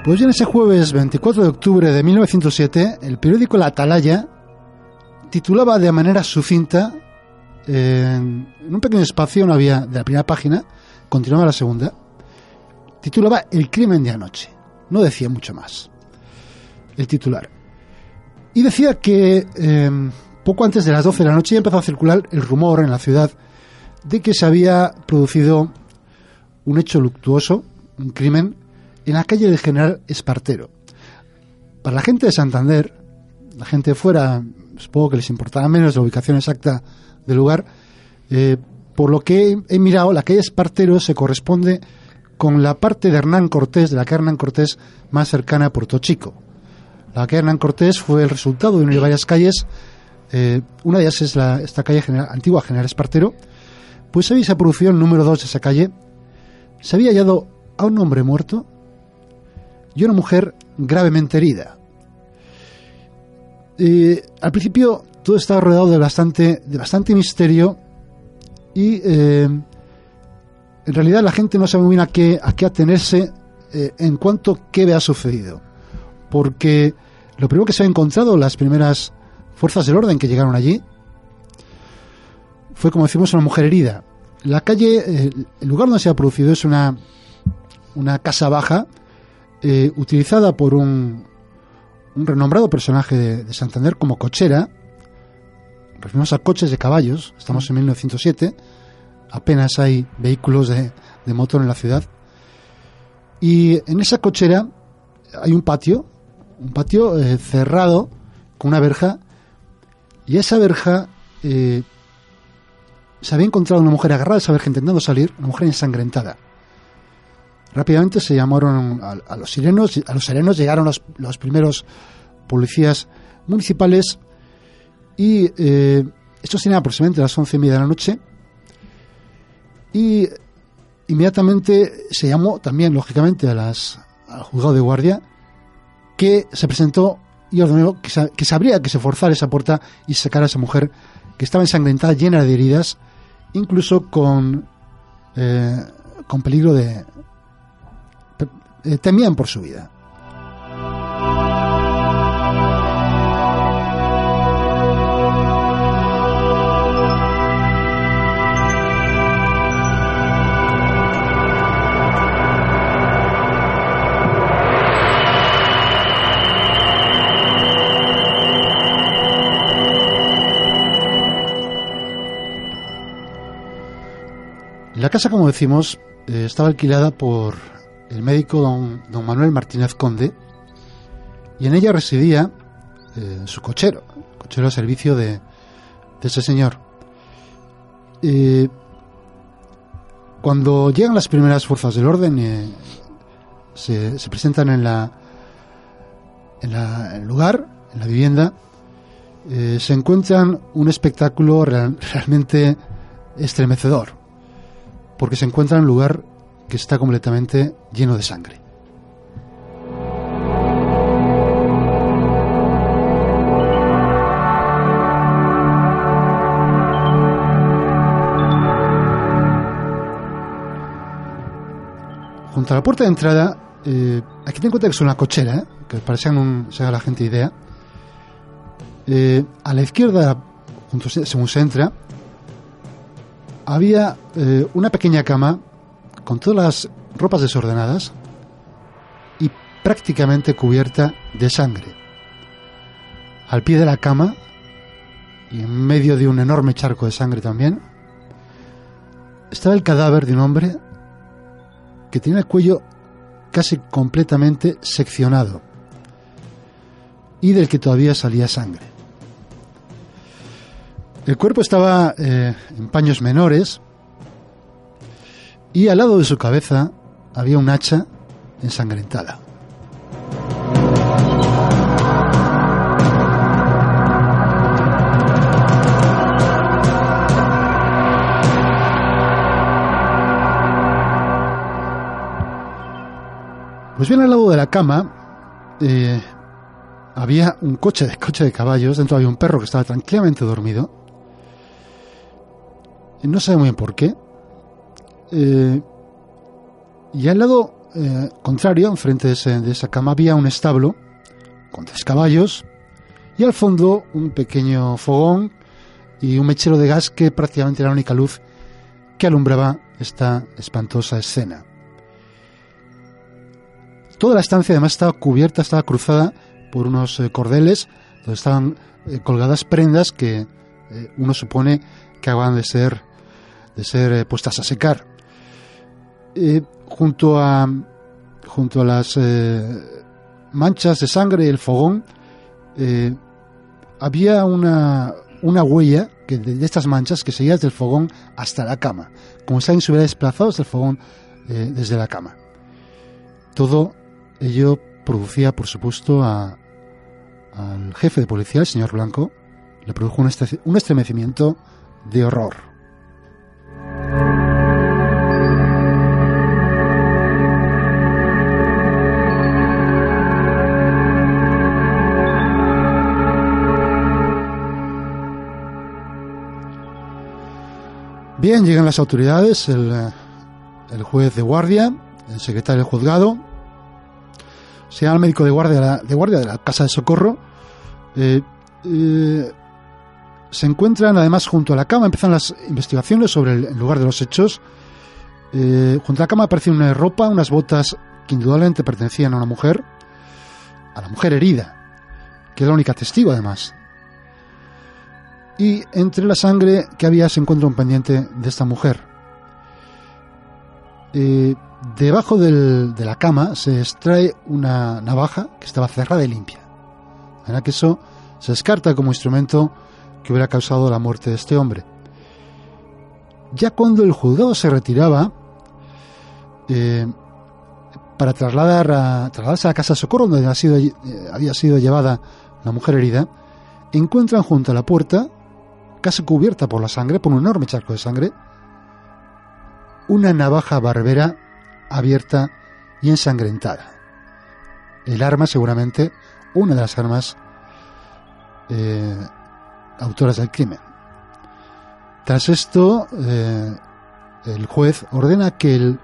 Pues en ese jueves 24 de octubre de 1907, el periódico La Atalaya titulaba de manera sucinta, en, un pequeño espacio, no había de la primera página, continuaba la segunda, titulaba El crimen de anoche. No decía mucho más. El titular. Y decía que em, poco antes de las 12 de la noche ya empezó a circular el rumor en la ciudad de que se había producido un hecho luctuoso, un crimen, en la calle del General Espartero. Para la gente de Santander, la gente fuera supongo que les importará menos la ubicación exacta del lugar. Eh, por lo que he, mirado, la calle Espartero se corresponde con la parte de Hernán Cortés, de la que Hernán Cortés más cercana a Puerto Chico. La calle Hernán Cortés fue el resultado de una de varias calles. Eh, una de ellas es la, esta calle general, antigua General Espartero. Pues ahí se producido el número 2 de esa calle. Se había hallado a un hombre muerto y una mujer gravemente herida. Eh, al principio todo estaba rodeado de bastante, de bastante misterio y eh, en realidad la gente no sabe muy bien a qué, a qué atenerse eh, en cuanto a qué había sucedido. Porque lo primero que se ha encontrado las primeras fuerzas del orden que llegaron allí fue, como decimos, una mujer herida. La calle, el lugar donde se ha producido es una, una casa baja utilizada por un, un renombrado personaje de, de Santander como cochera. Referimos a coches de caballos, estamos en 1907, apenas hay vehículos de, de motor en la ciudad. Y en esa cochera hay un patio, un patio eh, cerrado con una verja, y esa verja eh, se había encontrado una mujer agarrada a esa verja intentando salir, una mujer ensangrentada. Rápidamente se llamaron a, a los sirenos, a los serenos llegaron los, los primeros policías municipales y eh, estos tenían aproximadamente las once y media de la noche y inmediatamente se llamó también, lógicamente, a las, al juzgado de guardia que se presentó y ordenó que, se, que sabría que se forzara esa puerta y sacara a esa mujer que estaba ensangrentada, llena de heridas, incluso con, eh, con peligro de... Eh, temían por su vida. La casa, como decimos, eh, estaba alquilada por el médico don, don, Manuel Martínez Conde y en ella residía eh, su cochero, cochero a servicio de, de ese señor. Eh, cuando llegan las primeras fuerzas del orden, se, se, presentan en la, en la el lugar, en la vivienda, se encuentran un espectáculo real, realmente estremecedor porque se encuentra en un lugar que está completamente lleno de sangre. Junto a la puerta de entrada, eh, aquí te encuentras que es una cochera, ¿eh? que parece que se haga la gente idea. Eh, a la izquierda, junto, según se entra, había eh, una pequeña cama con todas las ropas desordenadas y prácticamente cubierta de sangre. Al pie de la cama, y en medio de un enorme charco de sangre también, estaba el cadáver de un hombre que tenía el cuello casi completamente seccionado y del que todavía salía sangre. El cuerpo estaba eh, en paños menores y al lado de su cabeza había un hacha ensangrentada. Pues bien al lado de la cama eh, había un coche de coche de caballos, dentro había un perro que estaba tranquilamente dormido no sabe muy bien por qué. Eh, y al lado eh, contrario, enfrente de, esa cama, había un establo con tres caballos y al fondo un pequeño fogón y un mechero de gas que prácticamente era la única luz que alumbraba esta espantosa escena. Toda la estancia además estaba cubierta, estaba cruzada por unos eh, cordeles donde estaban colgadas prendas que uno supone que acaban de ser de ser puestas a secar. Eh, junto a junto a las eh, manchas de sangre y el fogón eh, había una, una huella que de, estas manchas que seguía desde el fogón hasta la cama, como si alguien se hubiera desplazado desde el fogón eh, desde la cama. Todo ello producía, por supuesto, a, al jefe de policía, el señor Blanco, le produjo un estremecimiento de horror. Bien, llegan las autoridades, el, eh, el juez de guardia, el secretario del juzgado, se llama el médico de guardia de guardia de la Casa de Socorro. Eh, eh, se encuentran además junto a la cama, empiezan las investigaciones sobre el, lugar de los hechos. Junto a la cama aparece una ropa, unas botas que indudablemente pertenecían a una mujer, a la mujer herida, que es la única testigo además. Y entre la sangre que había se encuentra un pendiente de esta mujer. Eh, debajo del- de la cama se extrae una navaja que estaba cerrada y limpia. De manera que eso se descarta como instrumento que hubiera causado la muerte de este hombre. Ya cuando el juzgado se retiraba, eh, para trasladar a, trasladarse a la casa de socorro donde había sido, eh, había sido llevada la mujer herida, encuentran junto a la puerta, casi cubierta por la sangre, por un enorme charco de sangre, una navaja barbera abierta y ensangrentada. El arma, seguramente, una de las armas eh, autoras del crimen. Tras esto, eh, el juez ordena que el,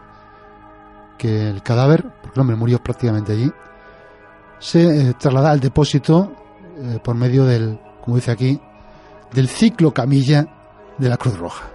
que el cadáver, porque el hombre murió prácticamente allí, se eh, traslada al depósito eh, por medio del, como dice aquí, del ciclo camilla de la Cruz Roja.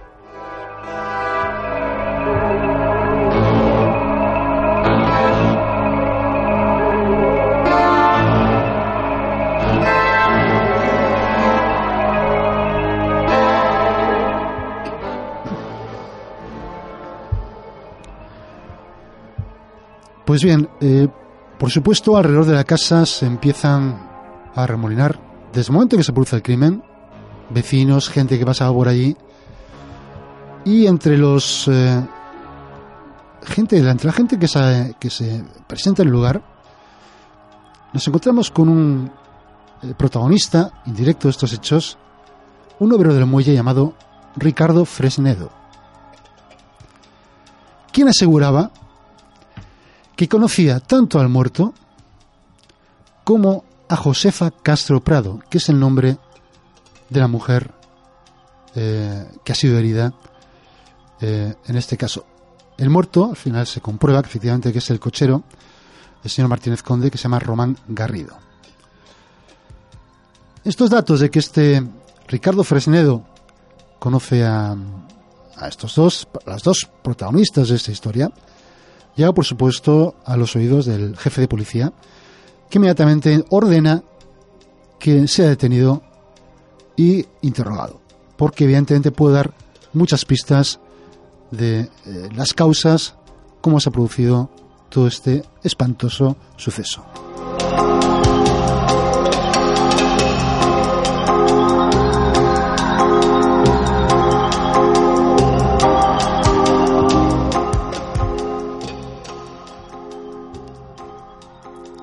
Pues bien, eh, por supuesto, alrededor de la casa se empiezan a remolinar. Desde el momento que se produce el crimen, vecinos, gente que pasaba por allí, y entre los eh, gente, entre la gente que se, que se presenta en el lugar, nos encontramos con un eh, protagonista indirecto de estos hechos, un obrero del muelle llamado Ricardo Fresnedo, quien aseguraba que conocía tanto al muerto como a Josefa Castro Prado, que es el nombre de la mujer eh, que ha sido herida eh, en este caso. El muerto, al final se comprueba que efectivamente que es el cochero, el señor Martínez Conde, que se llama Román Garrido. Estos datos de que este Ricardo Fresnedo conoce a, a estos dos, las dos protagonistas de esta historia, llega por supuesto a los oídos del jefe de policía, que inmediatamente ordena que sea detenido y interrogado, porque evidentemente puede dar muchas pistas de eh, las causas, cómo se ha producido todo este espantoso suceso.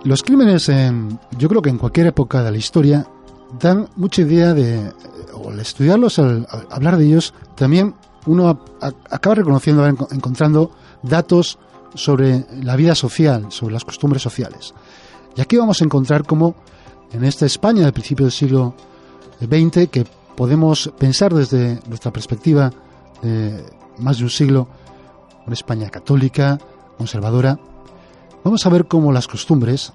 Los crímenes, en, yo creo que en cualquier época de la historia, dan mucha idea de, al estudiarlos, al, hablar de ellos, también uno acaba reconociendo, enco- encontrando datos sobre la vida social, sobre las costumbres sociales. Y aquí vamos a encontrar cómo en esta España del principio del siglo XX, que podemos pensar desde nuestra perspectiva de más de un siglo, una España católica, conservadora, vamos a ver cómo las costumbres,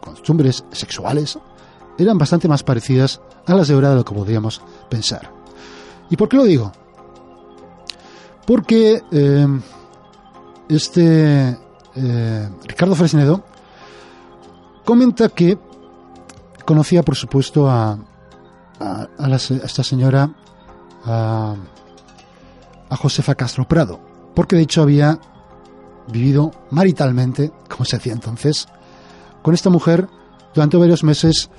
costumbres sexuales, eran bastante más parecidas a las de ahora de lo que podríamos pensar. ¿Y por qué lo digo? Porque eh, este eh, Ricardo Fresnedo comenta que conocía, por supuesto, a, a, a a esta señora, a, a Josefa Castro Prado, porque de hecho había vivido maritalmente, como se hacía entonces, con esta mujer durante varios meses,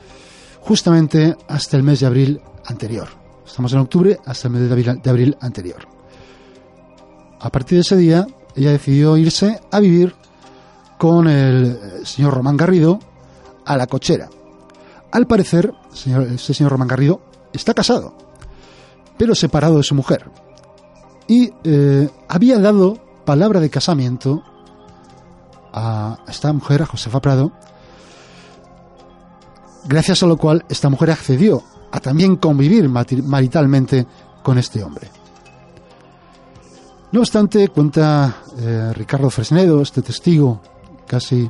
justamente hasta el mes de abril anterior. Estamos en octubre, hasta el mes de abril, anterior. A partir de ese día, ella decidió irse a vivir con el eh, señor Román Garrido a la cochera. Al parecer, señor, este señor Román Garrido está casado, pero separado de su mujer. Y eh, había dado palabra de casamiento a esta mujer, a Josefa Prado, gracias a lo cual esta mujer accedió a también convivir maritalmente con este hombre. No obstante, cuenta eh, Ricardo Fresnedo, este testigo casi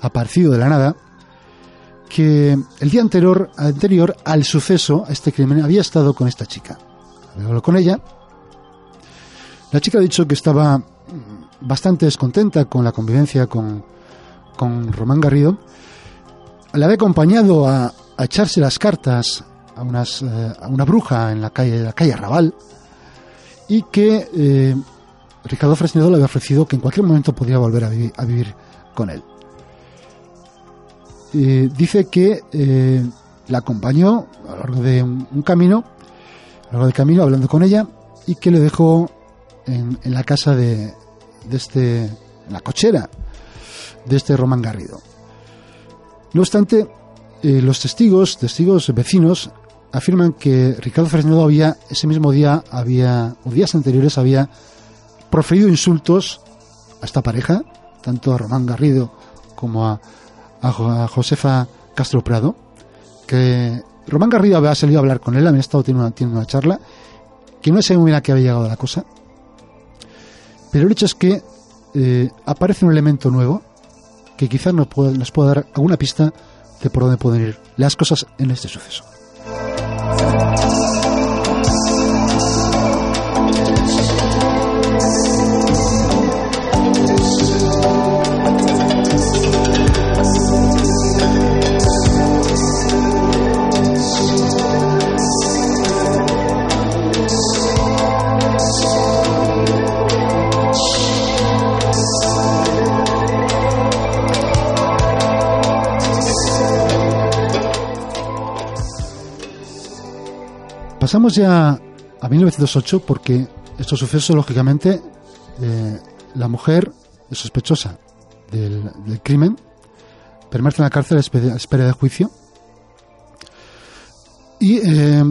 aparecido de la nada, que el día anterior, anterior al suceso, a este crimen, había estado con esta chica. Hablado con ella. La chica ha dicho que estaba bastante descontenta con la convivencia con, con Román Garrido. Le había acompañado a, a echarse las cartas a, unas, eh, a una bruja en la calle, la calle Arrabal y que eh, Ricardo Fresnedo le había ofrecido que en cualquier momento podría volver a, vivir, con él. Eh, dice que la acompañó a lo largo de un, un camino, a lo largo del camino hablando con ella y que le dejó en, en la casa de, de este, en la cochera de este Román Garrido. No obstante, eh, los testigos, testigos vecinos, afirman que Ricardo Fresnedo había, ese mismo día, había, o días anteriores, había proferido insultos a esta pareja, tanto a Román Garrido como a, a, Jo- a Josefa Castro Prado, que Román Garrido había salido a hablar con él, habían estado teniendo una, teniendo una charla, que no sé muy bien a qué había llegado la cosa, pero el hecho es que eh, aparece un elemento nuevo que quizás nos pueda, nos pueda dar alguna pista de por dónde pueden ir las cosas en este suceso. Pasamos ya a 1908 porque estos sucesos, lógicamente, eh, la mujer es sospechosa del, crimen, permanece en la cárcel a espera de juicio. Y eh,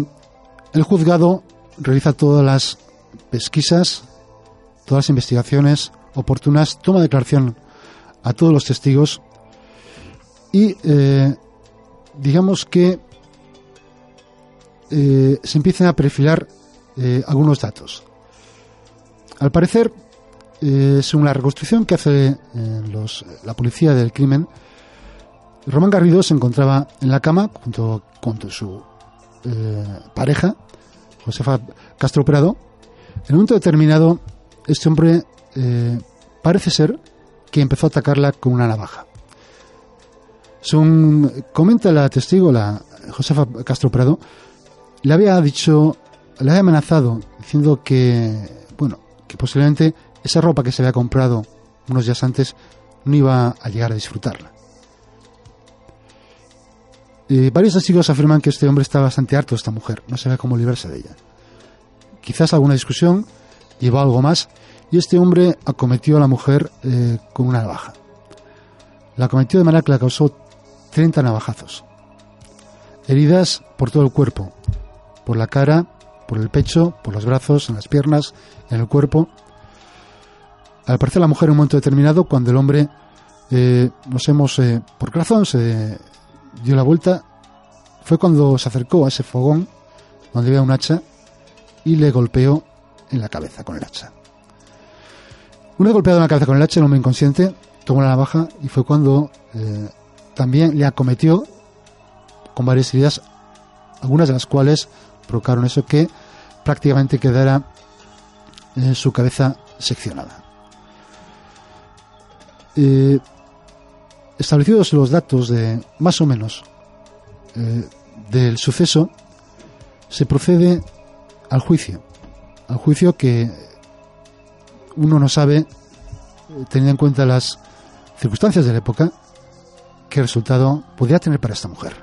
el juzgado realiza todas las pesquisas, todas las investigaciones oportunas, toma declaración a todos los testigos y eh, digamos que eh, se empiezan a perfilar eh, algunos datos. Al parecer, eh, según la reconstrucción que hace la policía del crimen, Román Garrido se encontraba en la cama junto con su pareja, Josefa Castro Prado. En un momento determinado, este hombre parece ser que empezó a atacarla con una navaja. Según comenta la testigo, la Josefa Castro Prado, le había dicho, le había amenazado diciendo que, bueno, que posiblemente esa ropa que se había comprado unos días antes no iba a llegar a disfrutarla. Varios testigos afirman que este hombre estaba bastante harto de esta mujer, no sabía cómo librarse de ella. Quizás alguna discusión llevó algo más y este hombre acometió a la mujer eh, con una navaja. La acometió de manera que causó 30 navajazos. Heridas por todo el cuerpo, por la cara, por el pecho, por los brazos, en las piernas, en el cuerpo. Al parecer la mujer en un momento determinado, cuando el hombre, eh, nos hemos, eh, por qué razón se dio la vuelta, fue cuando se acercó a ese fogón donde había un hacha y le golpeó en la cabeza con el hacha. Una vez golpeado en la cabeza con el hacha, el hombre inconsciente tomó la navaja y fue cuando eh, también le acometió con varias heridas, algunas de las cuales provocaron eso que prácticamente quedara su cabeza seccionada. Eh, establecidos los datos de más o menos eh, del suceso, se procede al juicio, al juicio que uno no sabe, eh, teniendo en cuenta las circunstancias de la época, qué resultado podría tener para esta mujer.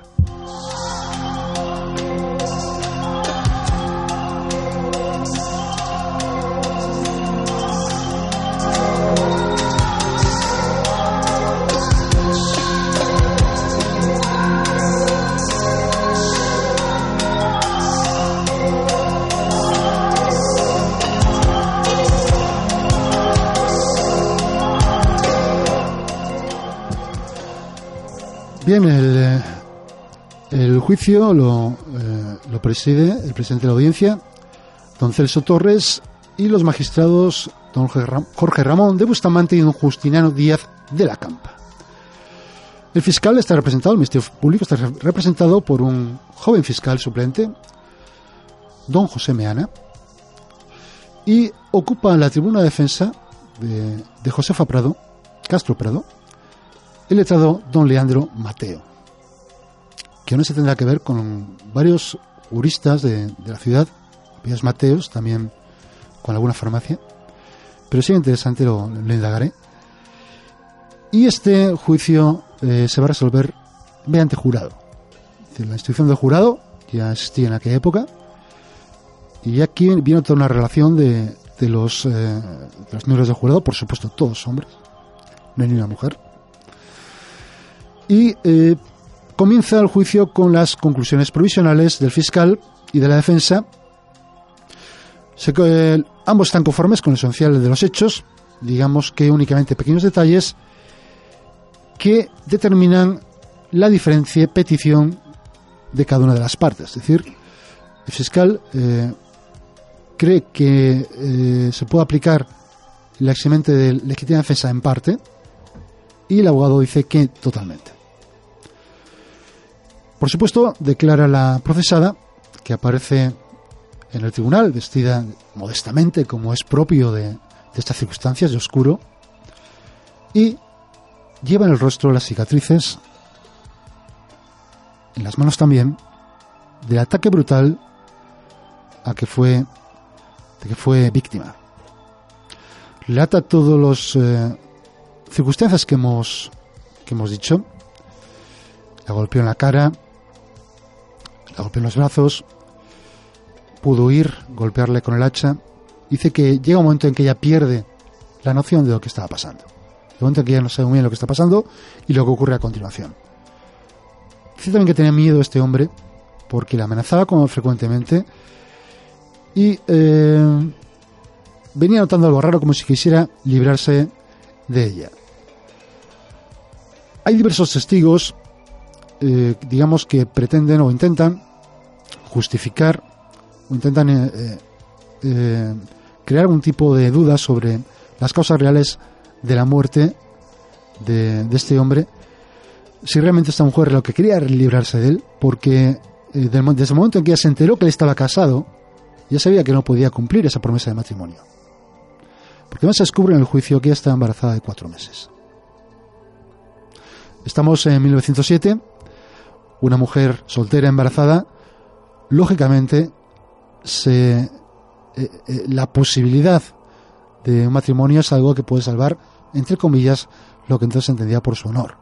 Eh, el juicio lo, eh, lo preside el presidente de la audiencia, don Celso Torres, y los magistrados don Jorge Ramón de Bustamante y don Justiniano Díaz de la Campa. El fiscal está representado, el Ministerio Público está representado por un joven fiscal suplente, don José Meana, y ocupa la tribuna de defensa de, de Josefa Prado, Castro Prado, el letrado don Leandro Mateo, que no se tendrá que ver con varios juristas de, la ciudad, Pías Mateos, también con alguna farmacia, pero sí interesante, lo, indagaré. Y este juicio eh, se va a resolver mediante jurado. la institución del jurado ya existía en aquella época y aquí viene toda una relación de, de los, eh, los miembros del jurado, por supuesto todos hombres, no hay ni una mujer. Y eh, comienza el juicio con las conclusiones provisionales del fiscal y de la defensa. Se, ambos están conformes con lo esencial de los hechos, digamos que únicamente pequeños detalles que determinan la diferencia petición de cada una de las partes. Es decir, el fiscal eh, cree que eh, se puede aplicar la eximente de legítima defensa en parte y el abogado dice que totalmente. Por supuesto, declara la procesada, que aparece en el tribunal vestida modestamente, como es propio de, estas circunstancias, de oscuro, y lleva en el rostro las cicatrices, en las manos también, del ataque brutal a que fue, de que fue víctima. Relata todas las eh, circunstancias que hemos, que hemos dicho. La golpeó en la cara, la golpeó en los brazos, pudo huir, golpearle con el hacha. Dice que llega un momento en que ella pierde la noción de lo que estaba pasando. El momento en que ya no sabe muy bien lo que está pasando y lo que ocurre a continuación. Dice también que tenía miedo este hombre porque la amenazaba como frecuentemente y eh, venía notando algo raro como si quisiera librarse de ella. Hay diversos testigos eh, digamos que pretenden o intentan justificar o intentan eh, eh, crear algún tipo de duda sobre las causas reales de la muerte de, este hombre, si realmente esta mujer lo que quería era librarse de él, porque desde el momento en que ella se enteró que él estaba casado, ya sabía que no podía cumplir esa promesa de matrimonio. Porque además se descubre en el juicio que ella estaba embarazada de cuatro meses. Estamos en 1907 una mujer soltera embarazada, lógicamente se, eh, eh, la posibilidad de un matrimonio es algo que puede salvar, entre comillas, lo que entonces entendía por su honor.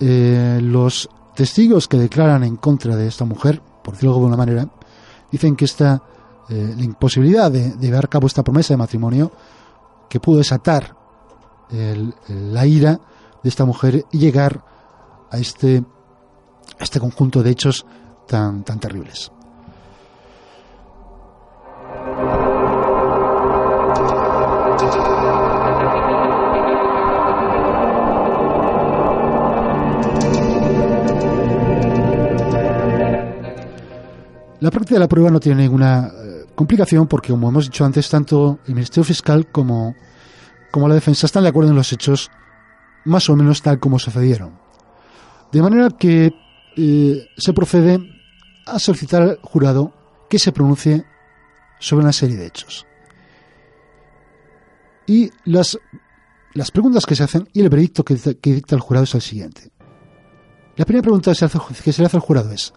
Eh, los testigos que declaran en contra de esta mujer, por decirlo de alguna manera, dicen que esta, la imposibilidad de, llevar a cabo esta promesa de matrimonio, que pudo desatar la ira de esta mujer y llegar a este, este conjunto de hechos tan, tan terribles. La práctica de la prueba no tiene ninguna eh, complicación porque, como hemos dicho antes, tanto el Ministerio Fiscal como, como la defensa están de acuerdo en los hechos más o menos tal como sucedieron. De manera que eh, se procede a solicitar al jurado que se pronuncie sobre una serie de hechos. Y las, las preguntas que se hacen y el veredicto que, dicta el jurado es el siguiente. La primera pregunta que se, que se le hace al jurado es,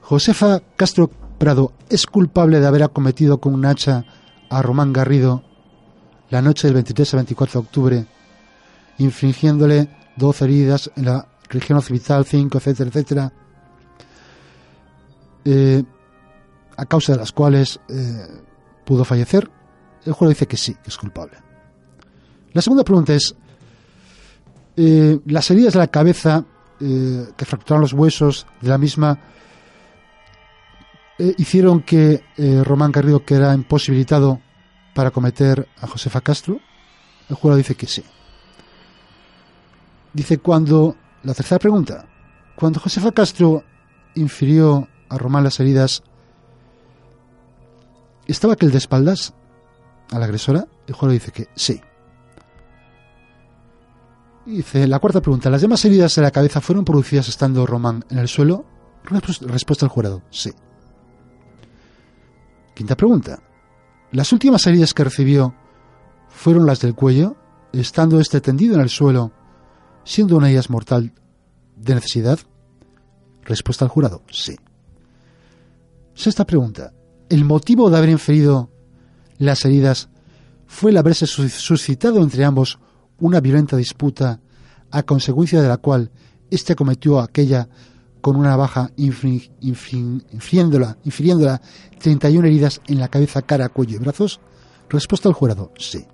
¿Josefa Castro Prado es culpable de haber acometido con un hacha a Román Garrido la noche del 23 al 24 de octubre, infringiéndole 12 heridas en la región occipital 5, etcétera, etcétera, eh, a causa de las cuales eh, pudo fallecer, el juez dice que sí, que es culpable. La segunda pregunta es, eh, las heridas de la cabeza que fracturaron los huesos de la misma hicieron que Román Garrido quedara imposibilitado para cometer a Josefa Castro. El juez dice que sí. Dice cuando la tercera pregunta. Cuando Josefa Castro infirió a Román las heridas, ¿estaba aquel de espaldas a la agresora? El jurado dice que sí. Dice, la cuarta pregunta, ¿las demás heridas de la cabeza fueron producidas estando Román en el suelo? Respuesta al jurado, sí. Quinta pregunta, ¿las últimas heridas que recibió fueron las del cuello, estando este tendido en el suelo, siendo una de ellas mortal de necesidad? Respuesta al jurado, sí. Sexta pregunta, ¿el motivo de haber inferido las heridas fue el haberse suscitado entre ambos una violenta disputa a consecuencia de la cual éste cometió aquella con una baja infiriéndola, infiriéndola 31 heridas en la cabeza, cara, cuello y brazos? Respuesta al jurado, sí.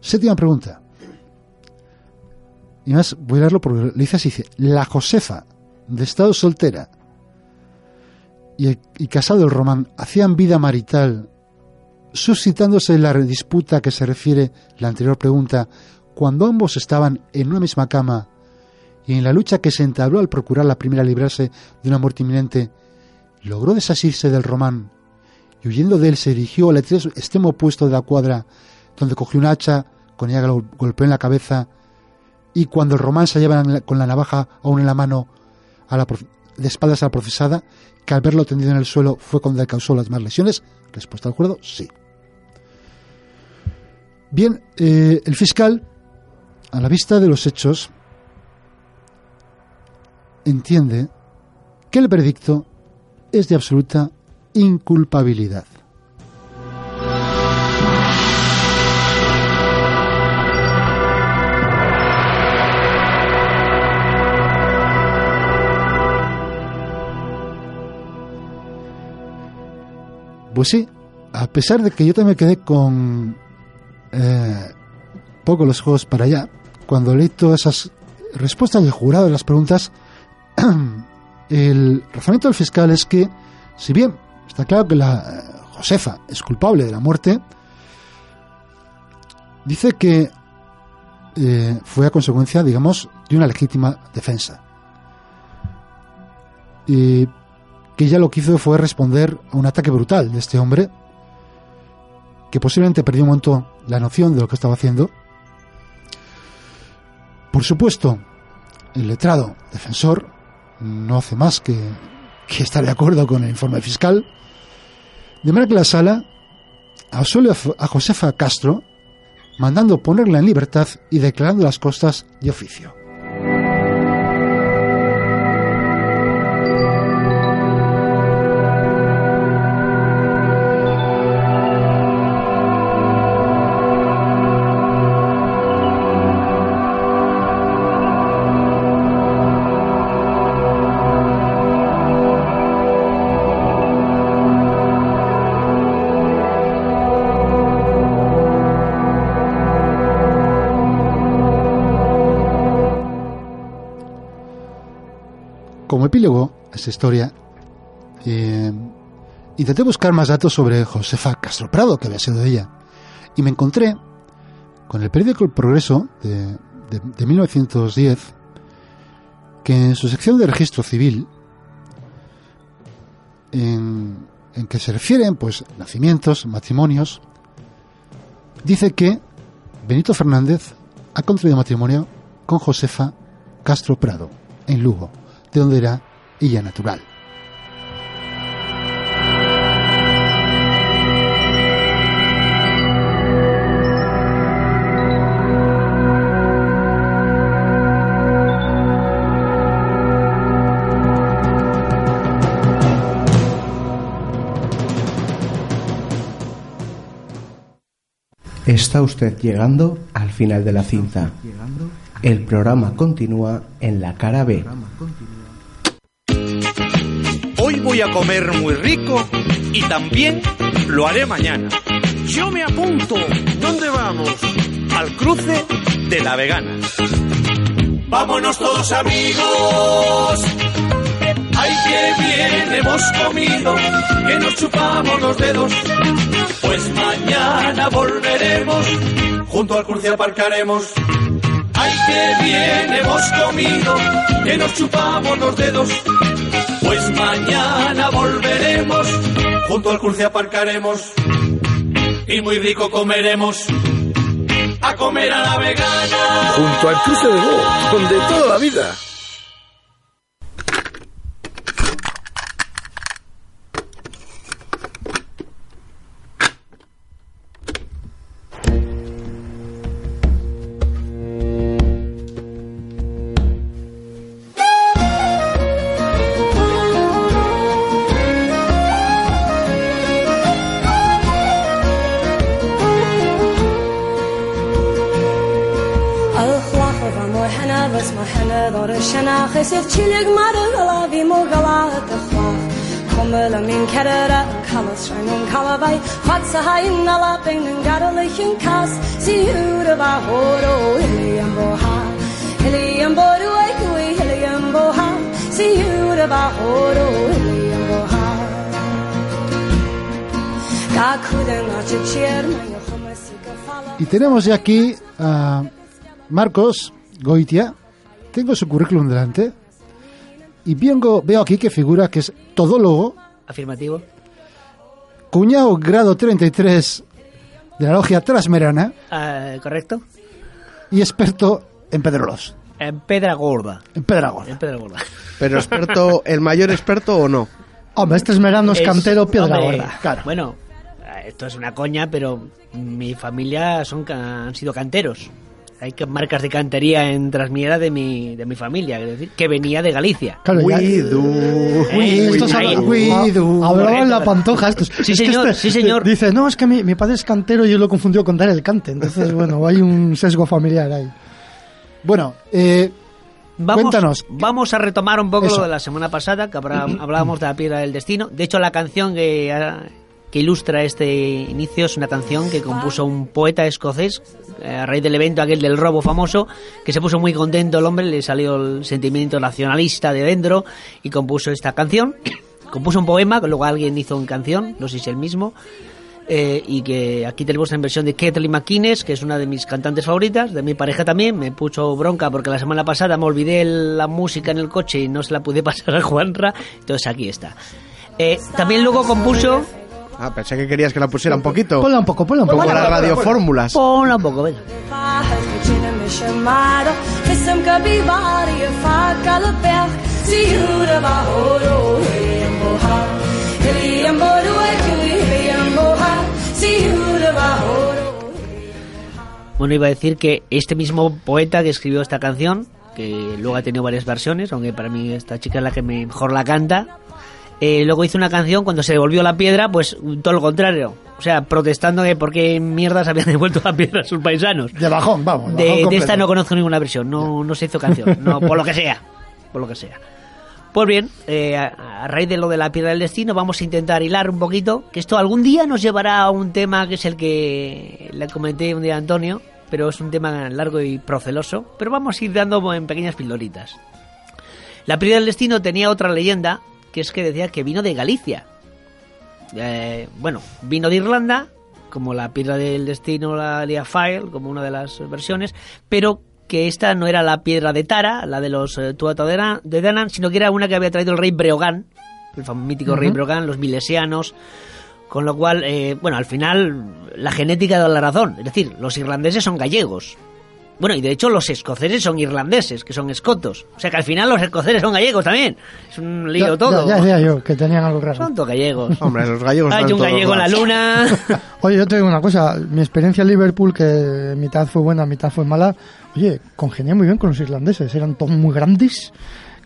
Séptima pregunta. Y más, voy a leerlo porque le dice así, dice, la Josefa, de estado soltera, y, y casado el Román, hacían vida marital suscitándose la disputa que se refiere la anterior pregunta, cuando ambos estaban en una misma cama y en la lucha que se entabló al procurar la primera librarse de una muerte inminente, logró desasirse del román y huyendo de él se dirigió al extremo opuesto de la cuadra, donde cogió un hacha, con ella lo golpeó en la cabeza y cuando el román se hallaba con la navaja aún en la mano de espaldas a la procesada, que al verlo tendido en el suelo fue cuando le causó las más lesiones? Respuesta al jurado, sí. Bien, eh, el fiscal, a la vista de los hechos, entiende que el veredicto es de absoluta inculpabilidad. Pues sí, a pesar de que yo también quedé con eh, poco los juegos para allá, cuando leí todas esas respuestas del jurado de las preguntas, el razonamiento del fiscal es que, si bien está claro que la eh, Josefa es culpable de la muerte, dice que eh, fue a consecuencia, digamos, de una legítima defensa. Y que ella lo que hizo fue responder a un ataque brutal de este hombre, que posiblemente perdió un momento la noción de lo que estaba haciendo. Por supuesto, el letrado defensor no hace más que, estar de acuerdo con el informe fiscal, de manera que la sala absuelve a Josefa Castro, mandando ponerla en libertad y declarando las costas de oficio. Epílogo a esta historia, eh, intenté buscar más datos sobre Josefa Castro Prado, que había sido ella, y me encontré con el periódico El Progreso de, 1910, que en su sección de registro civil, en, en que se refieren pues nacimientos, matrimonios, dice que Benito Fernández ha contraído matrimonio con Josefa Castro Prado en Lugo de donde era natural. Está usted llegando al final de la cinta. El programa continúa en la cara B. Voy a comer muy rico y también lo haré mañana. Yo me apunto. ¿Dónde vamos? Al cruce de la vegana. Vámonos todos amigos. Ay, qué bien hemos comido, que nos chupamos los dedos. Pues mañana volveremos, junto al cruce aparcaremos. Ay, qué bien hemos comido, que nos chupamos los dedos. Mañana volveremos, junto al cruce aparcaremos y muy rico comeremos. A comer a la vegana. Junto al cruce de Go, donde toda la vida. Y tenemos ya aquí a Marcos Goitia. Tengo su currículum delante. Y vengo, veo aquí que figura que es todólogo, Afirmativo. cuñado grado 33 de la logia Trasmerana Ah, ¿Correcto? y experto en pedrolos. En pedra gorda. En pedra gorda. En pedra gorda. Pero experto, el mayor experto o no. Hombre, este esmerano es, Es- cantero, piedra hombre, gorda. Claro. Bueno, eh, esto es una coña, pero mi familia son han sido canteros. Hay que- marcas de cantería en Trasmiera de mi, de mi familia, es decir, que venía de Galicia. Claro, ya- Estos ahí. habla- ha- hablaban la pantoja estos. Sí, Es que señor, este sí, señor. Dice, no, es que mi, mi padre es cantero y yo lo confundió con dar el cante. Entonces, bueno, hay un sesgo familiar ahí. Bueno, eh, Vamos, Cuéntanos. Vamos a retomar un poco Eso. lo de la semana pasada, que hablábamos de la piedra del destino. De hecho, la canción que, que ilustra este inicio es una canción que compuso un poeta escocés eh, a raíz del evento aquel del robo famoso, que se puso muy contento el hombre, le salió el sentimiento nacionalista de dentro y compuso esta canción. compuso un poema que luego alguien hizo en canción, no sé si es el mismo. eh, y que aquí tenemos en versión de Kathleen McInnes, que es una de mis cantantes favoritas, de mi pareja también, me puso bronca porque la semana pasada me olvidé la música en el coche y no se la pude pasar a Juanra, entonces aquí está. Eh, también luego compuso... Ah, pensé que querías que la pusiera un poquito. Ponla un poco, ponla un poco. Como las radiofórmulas. Ponla un poco, venga. Bueno, iba a decir que este mismo poeta que escribió esta canción, que luego ha tenido varias versiones, aunque para mí esta chica es la que mejor la canta, eh, luego hizo una canción cuando se devolvió la piedra, pues todo lo contrario. O sea, protestando de por qué mierdas habían devuelto la piedra a sus paisanos. De bajón, vamos. De, bajón de esta no conozco ninguna versión, no, no se hizo canción, no, por lo que sea, por lo que sea. Pues bien, eh, a, a raíz de lo de la piedra del destino, vamos a intentar hilar un poquito, que esto algún día nos llevará a un tema que es el que le comenté un día a Antonio, pero es un tema largo y proceloso, pero vamos a ir dando en pequeñas pildoritas. La piedra del destino tenía otra leyenda, que es que decía que vino de Galicia. Eh, bueno, vino de Irlanda, como la piedra del destino, la de File, como una de las versiones, pero que esta no era la piedra de Tara, la de los eh, de Danann, sino que era una que había traído el rey Breogán, el mítico rey. Breogán, los milesianos, con lo cual, eh, bueno, al final la genética da la razón, es decir, los irlandeses son gallegos. Bueno, y de hecho los escoceses son irlandeses, que son escotos. O sea que al final los escoceses son gallegos también. Es un lío Ya- todo. Ya, ya, yo, que tenían algo raro. Son todos gallegos. Hombre, los gallegos Hay un gallego en la luna. Oye, yo te digo una cosa. Mi experiencia en Liverpool, que mitad fue buena, mitad fue mala. Oye, congenié muy bien con los irlandeses. Eran todos muy grandes.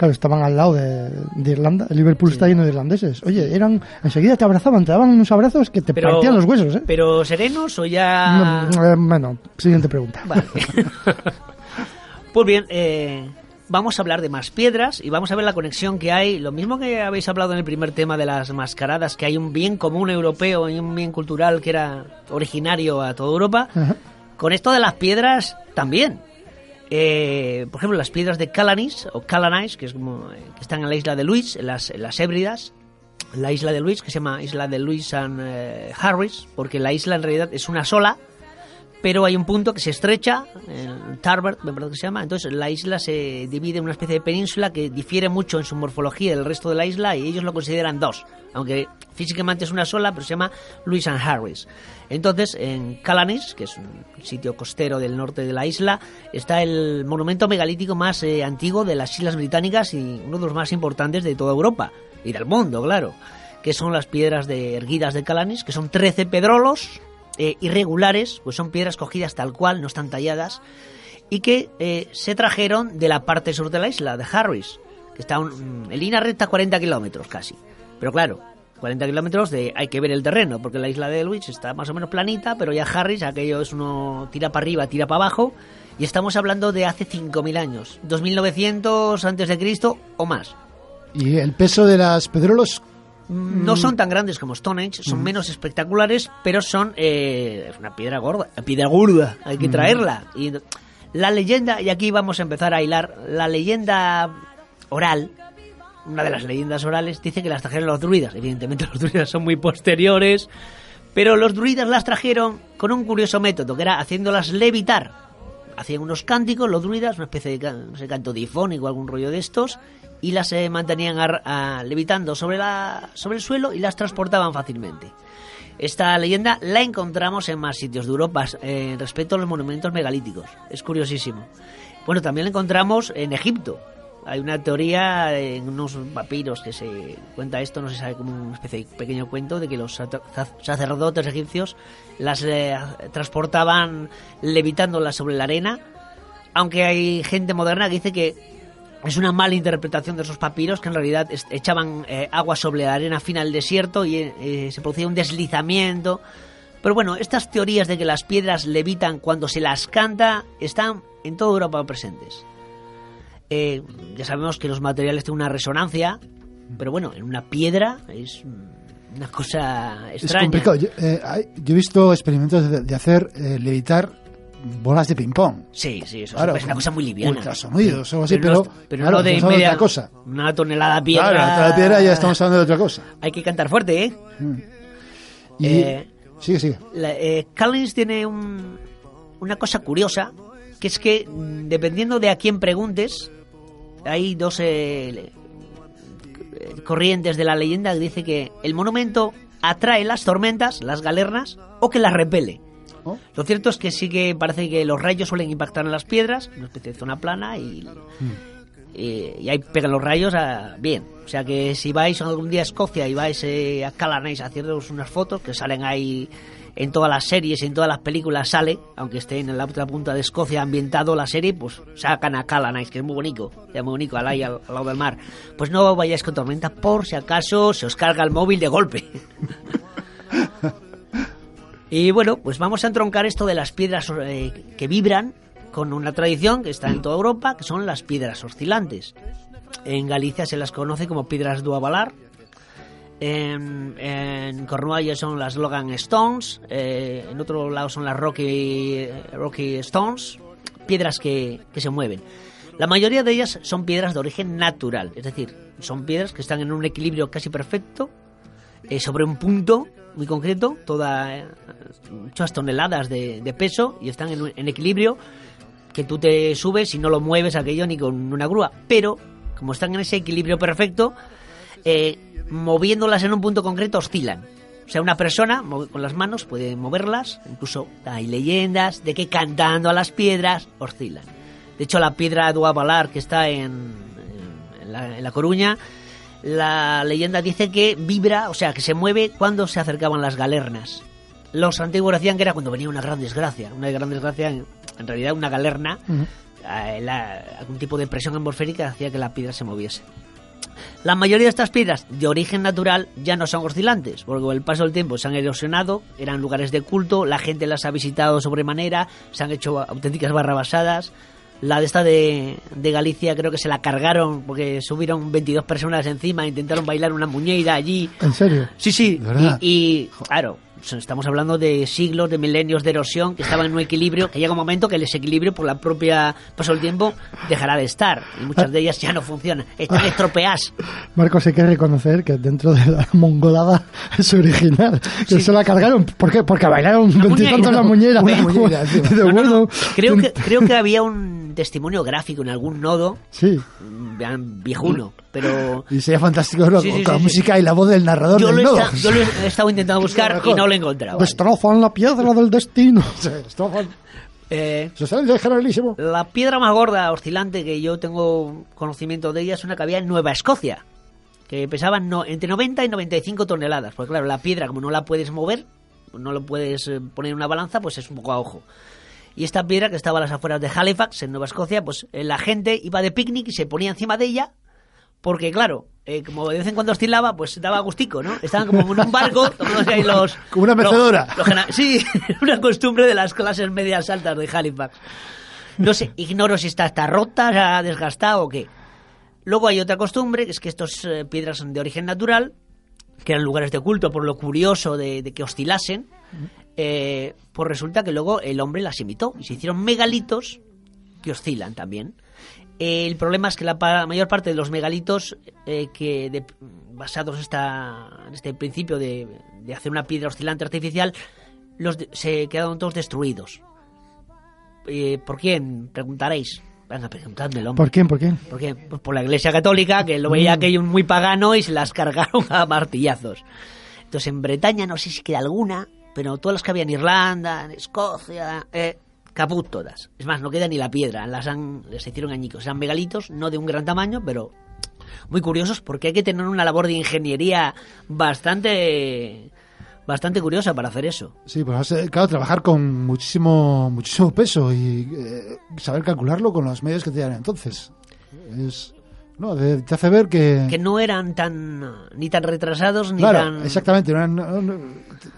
Claro, estaban al lado de, de Irlanda. El Liverpool está lleno de irlandeses. Oye, eran enseguida te abrazaban, te daban unos abrazos que te Pero- partían los huesos, ¿eh? Pero serenos o ya... No, eh, bueno, siguiente pregunta. Vale. pues bien, eh, vamos a hablar de más piedras y vamos a ver la conexión que hay. Lo mismo que habéis hablado en el primer tema de las mascaradas, que hay un bien común europeo y un bien cultural que era originario a toda Europa. Ajá. Con esto de las piedras también. Eh, por ejemplo, las piedras de Calanis o Calanis, que, es como, eh, que están en la isla de Luis, en las, en Hébridas, la isla de Luis, que se llama Isla de Luis and eh, Harris, porque la isla en realidad es una sola, pero hay un punto que se estrecha, el Tarbert, me parece que se llama, entonces la isla se divide en una especie de península que difiere mucho en su morfología del resto de la isla y ellos lo consideran dos, aunque físicamente es una sola, pero se llama Louis and Harris. Entonces, en Calanis, que es un sitio costero del norte de la isla, está el monumento megalítico más eh, antiguo de las Islas Británicas y uno de los más importantes de toda Europa y del mundo, claro, que son las piedras de erguidas de Calanis, que son 13 pedrolos eh, irregulares, pues son piedras cogidas tal cual, no están talladas, y que eh, se trajeron de la parte sur de la isla, de Harris, que está un- en línea recta 40 kilómetros casi. Pero claro, 40 kilómetros de hay que ver el terreno, porque la isla de Elwich está más o menos planita, pero ya Harris, aquello es uno tira para arriba, tira para abajo, y estamos hablando de hace 5.000 años, 2.900 antes de Cristo o más. Y el peso de las pedrolos. No son tan grandes como Stonehenge, son menos espectaculares, pero son eh, es una piedra gorda, una piedra gorda, hay que Mm. traerla. Y la leyenda, y aquí vamos a empezar a hilar, la leyenda oral, una de las leyendas orales, dice que las trajeron los druidas. Evidentemente los druidas son muy posteriores, pero los druidas las trajeron con un curioso método, que era haciéndolas levitar. Hacían unos cánticos, los druidas, una especie de no sé, canto difónico, algún rollo de estos, y las eh, mantenían levitando sobre, la, sobre el suelo y las transportaban fácilmente. Esta leyenda la encontramos en más sitios de Europa eh, respecto a los monumentos megalíticos. Es curiosísimo. Bueno, también la encontramos en Egipto. Hay una teoría en unos papiros que se cuenta esto, no se sabe como una especie de pequeño cuento de que los sacer- sacerdotes egipcios las eh, transportaban levitándolas sobre la arena, aunque hay gente moderna que dice que es una mala interpretación de esos papiros que en realidad echaban eh, agua sobre la arena fina del desierto y eh, se producía un deslizamiento. Pero bueno, estas teorías de que las piedras levitan cuando se las canta están en toda Europa presentes. Eh, ya sabemos que los materiales tienen una resonancia, pero bueno, en una piedra es mm, una cosa Es extraña. complicado. Yo, eh, yo he visto experimentos de, de hacer eh, levitar bolas de ping-pong. Sí, sí, eso Claro, es una cosa muy liviana. ultrasonidos o algo así, pero, es- pero claro, no de media, otra cosa. Una tonelada de piedra. Claro, la piedra ya estamos hablando de otra cosa. Hay que cantar fuerte, ¿eh? Y, Eh, sigue, sigue. La, eh, Collins tiene un- una cosa curiosa, que es que mm, dependiendo de a quién preguntes, hay dos eh, eh, corrientes de la leyenda que dice que el monumento atrae las tormentas, las galernas, o que las repele. Oh. Lo cierto es que sí que parece que los rayos suelen impactar en las piedras, una especie de zona plana, y, y, y ahí pegan los rayos a- bien. O sea que si vais algún día a Escocia y vais eh, a Calanais a haceros unas fotos que salen ahí en todas las series en todas las películas sale, aunque esté en la otra punta de Escocia ambientado la serie, pues sacan a Calanais, que es muy bonito, ya muy bonito, al, ahí, al, al lado del mar. Pues no vayáis con tormenta por si acaso se os carga el móvil de golpe. Y bueno, pues vamos a entroncar esto de las piedras eh, que vibran con una tradición que está en toda Europa, que son las piedras oscilantes. En Galicia se las conoce como piedras do Avalar. En, en Cornualla son las Logan Stones. eh, en otro lado son las Rocky, Rocky Stones. Piedras que, que se mueven. La mayoría de ellas son piedras de origen natural. Es decir, son piedras que están en un equilibrio casi perfecto eh, sobre un punto muy concreto, eh, muchas toneladas de, de peso y están en, en equilibrio que tú te subes y no lo mueves aquello ni con una grúa. Pero, como están en ese equilibrio perfecto, eh, moviéndolas en un punto concreto oscilan. O sea, una persona con las manos puede moverlas, incluso hay leyendas de que cantando a las piedras oscilan. De hecho, la piedra Duavalar que está en, en la, en La Coruña, la leyenda dice que vibra, o sea, que se mueve cuando se acercaban las galernas. Los antiguos decían que era cuando venía una gran desgracia. Una gran desgracia, en, en realidad una galerna, eh, la- algún tipo de presión atmosférica hacía que la piedra se moviese. La mayoría de estas piedras de origen natural ya no son oscilantes, porque con el paso del tiempo se han erosionado, eran lugares de culto, la gente las ha visitado sobremanera, se han hecho auténticas barrabasadas. La de esta de, de Galicia creo que se la cargaron porque subieron 22 personas encima, intentaron bailar una muñeira allí. ¿En serio? Sí, sí. Y, y, claro, estamos hablando de siglos, de milenios de erosión, que estaban en un equilibrio, que llega un momento que el desequilibrio por la propia paso del tiempo dejará de estar. Y muchas de ellas ya no funcionan, están estropeadas. Marcos, hay que reconocer que dentro de la mongolada es original. Que se la cargaron. ¿Por qué? Porque bailaron veintitantos la muñeira. Una muñeira. De No, no, bueno. creo, que, creo que había un testimonio gráfico en algún nodo, Sí. Vean, viejuno, pero... Y sería fantástico ¿no? Sí, sí, con la sí, música y la voz del narrador Yo del lo, yo lo he estado intentando buscar y no lo he encontrado. Destrozan la piedra del destino. Eh, Se sale generalísimo. La piedra más gorda oscilante que yo tengo conocimiento de ella es una que había en Nueva Escocia, que pesaba no, entre 90 y 95 toneladas. Porque claro, la piedra como no la puedes mover, no lo puedes eh, poner en una balanza, pues es un poco a ojo. Y esta piedra que estaba a las afueras de Halifax, en Nueva Escocia, pues eh, la gente iba de picnic y se ponía encima de ella, porque claro, eh, como de vez en cuando oscilaba, pues daba gustico, ¿no? Estaban como en un barco, tomándose ahí los... Como una los- mecedora. los sí, una costumbre de las clases medias altas de Halifax. No sé, ignoro si está, está rota, se ha desgastado o qué. Luego hay otra costumbre, que es que estas eh, piedras son de origen natural, que eran lugares de culto por lo curioso de, de que oscilasen. Eh, pues resulta que luego el hombre las imitó y se hicieron megalitos que oscilan también. Eh, el problema es que la pa- mayor parte de los megalitos eh, que de- basados esta, en este principio de, de hacer una piedra oscilante artificial los de- se quedaron todos destruidos. Eh, ¿Por quién? Preguntaréis. Venga, preguntádmelo. hombre. ¿Por quién? ¿Por quién? ¿Por qué? Pues por la Iglesia Católica, que lo veía Mm. aquello muy pagano y se las cargaron a martillazos. Entonces en Bretaña no sé si queda alguna, pero todas las que había en Irlanda, en Escocia, eh, caput todas. Es más, no queda ni la piedra, las han, les hicieron añicos. Eran megalitos, no de un gran tamaño, pero muy curiosos porque hay que tener una labor de ingeniería bastante bastante curiosa para hacer eso. Sí, pues eh, claro, trabajar con muchísimo muchísimo peso y eh, saber calcularlo con los medios que tenían entonces. Es, no, de- te hace ver que... Que no eran tan ni tan retrasados ni claro, tan exactamente, no eran- no- no-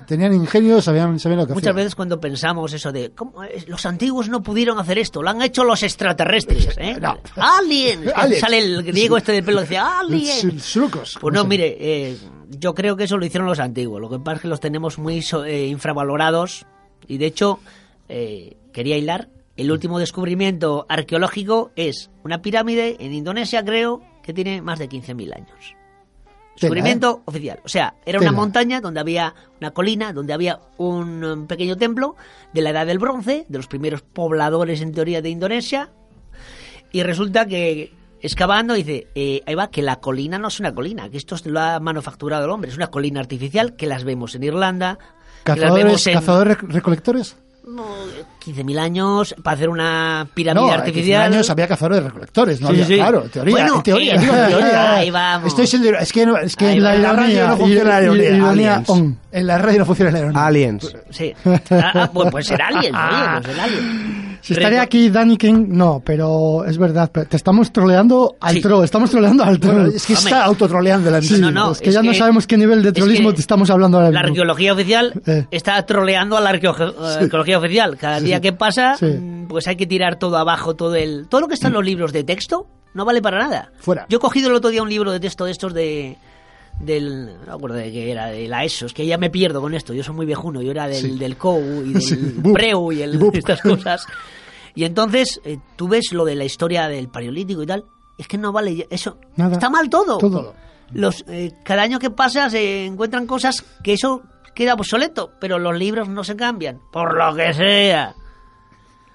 tenían ingenio, sabían, sabían lo que Muchas hacían. veces cuando pensamos eso de ¿cómo es? los antiguos no pudieron hacer esto, lo han hecho los extraterrestres, ¿eh? Alien, Alien. sale el griego este del pelo que decía Alien. Slucos. Pues no, mire, eh, yo creo que eso lo hicieron los antiguos. Lo que pasa es que los tenemos muy so- eh, infravalorados y de hecho eh, quería hilar. El último descubrimiento arqueológico es una pirámide en Indonesia, creo, que tiene más de 15.000 años. Descubrimiento oficial. O sea, era una montaña donde había una colina, donde había un um, pequeño templo de la edad del bronce, de los primeros pobladores en teoría de Indonesia. Y resulta que excavando dice, eh, ahí va, que la colina no es una colina, que esto lo ha manufacturado el hombre, es una colina artificial que las vemos en Irlanda, que las ¿Cazadores, vemos en cazadores recolectores? 15.000 años para hacer una pirámide No, artificial. en años había cazadores recolectores, no Sí, había, sí. claro, teoría, Bueno, en teoría, eh, digo, en teoría. ahí vamos. Estoy siendo, es que, no- es que en la, la radio no funciona la ironía. ironía Aliens. on. En la radio no funciona la ironía. Aliens. Sí. Ah, ah, pues puede ser alguien, oye, puede ser alguien. Si estaría aquí Danny King, no, pero es verdad, pero te estamos troleando al Sí. troll, estamos troleando al troll. Bueno, es que está autotroleando la Sí, No, no, es que es ya no sabemos qué nivel de es trollismo que te estamos hablando ahora La mismo. arqueología oficial Eh. está troleando a la arqueo- eh, arqueología oficial. Cada día que pasa, Sí. mm, pues hay que tirar todo abajo, todo el todo lo que está en los libros de texto no vale para nada. Fuera. Yo he cogido el otro día un libro de texto de estos de del no me acuerdo de qué era, de la ESO, es que ya me pierdo con esto, yo soy muy viejuno, yo era del, Sí. del COU y del Sí, PREU y el, bup. estas cosas. Y entonces eh, tú ves lo de la historia del paleolítico y tal, es que no vale eso, Nada. está mal todo. Todo. Los, eh, cada año que pasa se encuentran cosas que eso queda obsoleto, pero los libros no se cambian, por lo que sea.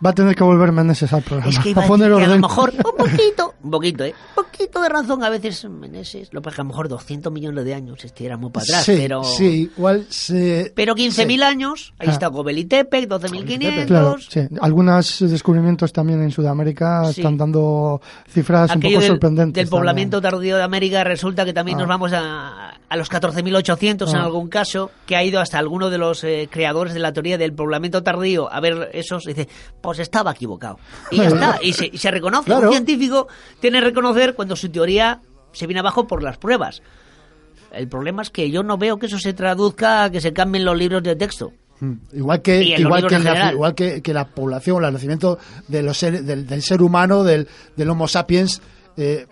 Va a tener que volver Meneses al programa. Es que iba a a poner decir que a lo mejor un poquito, un poquito, ¿eh? Un poquito de razón a veces Meneses. Lo que pasa es que a lo mejor 200 millones de años este muy para atrás, sí, pero... sí, igual se... Pero 15.000 sí. años, ahí Ah. está Gobel y Tepec, 12.500... Claro, sí. Algunos descubrimientos también en Sudamérica están dando cifras un Aquello poco del, sorprendentes. del también. poblamiento tardío de América resulta que también Ah. nos vamos a, a los 14.800 en Ah. algún caso, que ha ido hasta alguno de los eh, creadores de la teoría del poblamiento tardío a ver esos, dice, pues estaba equivocado. Y ya está, y se, y se reconoce. Claro. Un científico tiene que reconocer cuando su teoría se viene abajo por las pruebas. El problema es que yo no veo que eso se traduzca a que se cambien los libros de texto. Mm, Igual que, igual, que general. igual que, que la población, el nacimiento de los ser- del, del ser humano, del, del Homo sapiens, eh,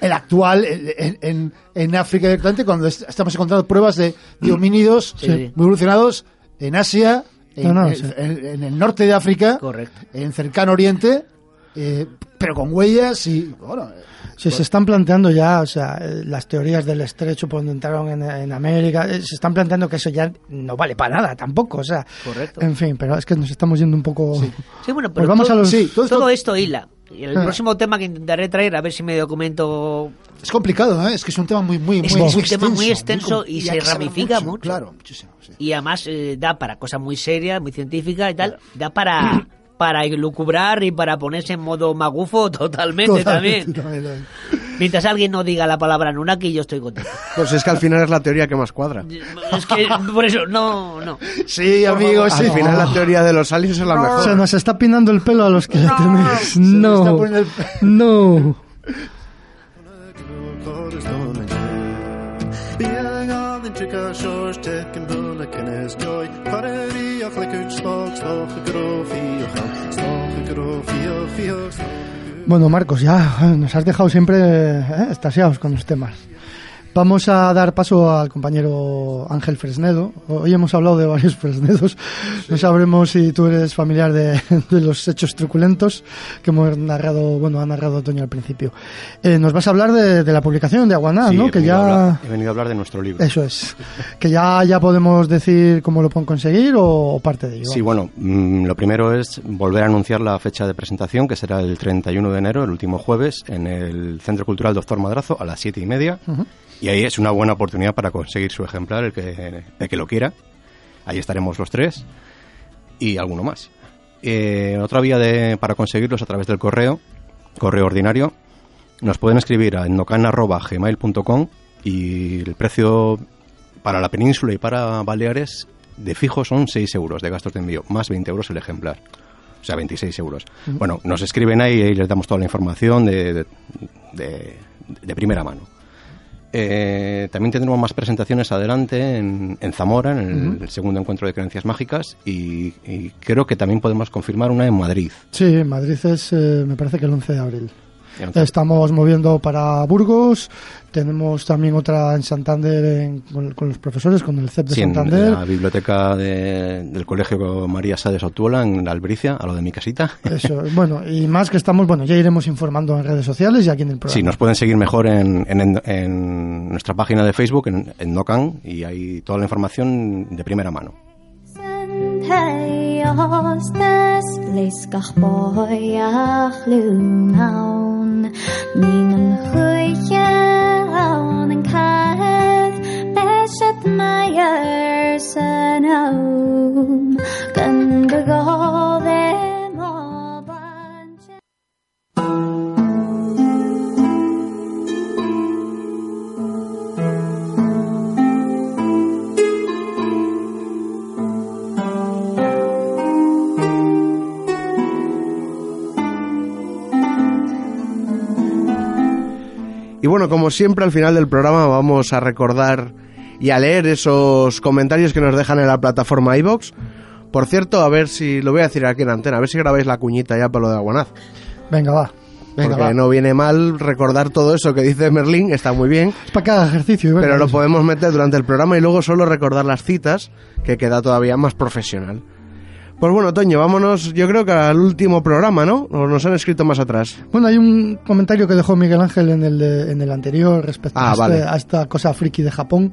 el actual en, en, en África directamente, cuando est- estamos encontrando pruebas de, de homínidos Sí, sí. muy evolucionados en Asia, No, no, en- sí. en- en el norte de África, Correcto. en cercano Oriente, eh, pero con huellas y, bueno, Sí, se están planteando ya, o sea, eh, las teorías del estrecho por donde entraron en, en América, eh, se están planteando que eso ya no vale para nada tampoco, o sea, Correcto. en fin, pero es que nos estamos yendo un poco... Sí, bueno, Pues pero vamos todo, a los- sí, todo todo, esto- esto hila. Y el Ah. próximo tema que intentaré traer, a ver si me documento. es complicado, ¿eh? es que es un tema muy, muy, Es muy, es un tema muy extenso, extenso y se ramifica mucho. Claro, muchísimo. sí. Y además eh, da para cosas muy serias, muy científicas y tal. Da para, para lucubrar y para ponerse en modo magufo totalmente, Totalmente, también. también. Mientras alguien no diga la palabra Nunaki, yo estoy contento. Pues es que al final es la teoría que más cuadra. Es que por eso, no, no. Sí, amigos, sí. Al final la teoría de los aliens es la mejor. Se nos está pinando el pelo a los que ya tenéis. Se me está No, poniendo el- no. Bueno, Marcos, ya eh, nos has dejado siempre eh, estasiados con los temas. Vamos a dar paso al compañero Ángel Fresnedo. Hoy hemos hablado de varios Fresnedos. No sabremos si tú eres familiar de, de los hechos truculentos que hemos narrado, bueno, ha narrado Toño al principio. Eh, nos vas a hablar de, de la publicación de Aguaná, Sí, ¿no? Que ya... hablar- he venido a hablar de nuestro libro. Eso es. Que ya, ya podemos decir cómo lo pueden conseguir o, o parte de ello. Sí, bueno, mm, lo primero es volver a anunciar la fecha de presentación, que será el 31 de enero, el último jueves, en el Centro Cultural Doctor Madrazo, a las siete y media. Ujú. Y ahí es una buena oportunidad para conseguir su ejemplar, el que, el que lo quiera. Ahí estaremos los tres y alguno más. Eh, otra vía de, para conseguirlos a través del correo, correo ordinario, nos pueden escribir a endocan.gmail.com y el precio para la península y para Baleares de fijo son 6 euros de gastos de envío, más 20 euros el ejemplar. O sea, 26 euros. Bueno, nos escriben ahí y les damos toda la información de, de, de- de primera mano. Eh, también tendremos más presentaciones adelante en, en Zamora, en el, segundo encuentro de creencias mágicas, y, y creo que también podemos confirmar una en Madrid. Sí, Madrid es, eh, me parece que el 11 de abril. El 11. Estamos moviendo para Burgos, tenemos también otra en Santander en- con, con los profesores, con el CEP de Sí, en Santander. la biblioteca de- del Colegio María Sades Otuola, en la Albricia, a lo de mi casita. Eso, bueno, y más que estamos, bueno, ya iremos informando en redes sociales y aquí en el programa. Sí, nos pueden seguir mejor en, en- en nuestra página de Facebook, en, en Nocan, y hay toda la información de primera mano. Ostas leiskach boyach lunaun Ningen huye aun en kaeth Beshet meyer senaum Gan gagove Y bueno, como siempre al final del programa vamos a recordar y a leer esos comentarios que nos dejan en la plataforma iBox. Por cierto, a ver si lo voy a decir aquí en antena, a ver si grabáis la cuñita ya para lo de Aguanaz. Venga, va. Venga, Porque va. no viene mal recordar todo eso que dice Merlín, está muy bien. Es para cada ejercicio. venga, Pero lo podemos meter durante el programa y luego solo recordar las citas, que queda todavía más profesional. Pues bueno, Toño, vámonos, yo creo que al último programa, ¿no? O nos han escrito más atrás. Bueno, hay un comentario que dejó Miguel Ángel en el, de- en el anterior respecto Ah, a, este- vale. a esta cosa friki de Japón.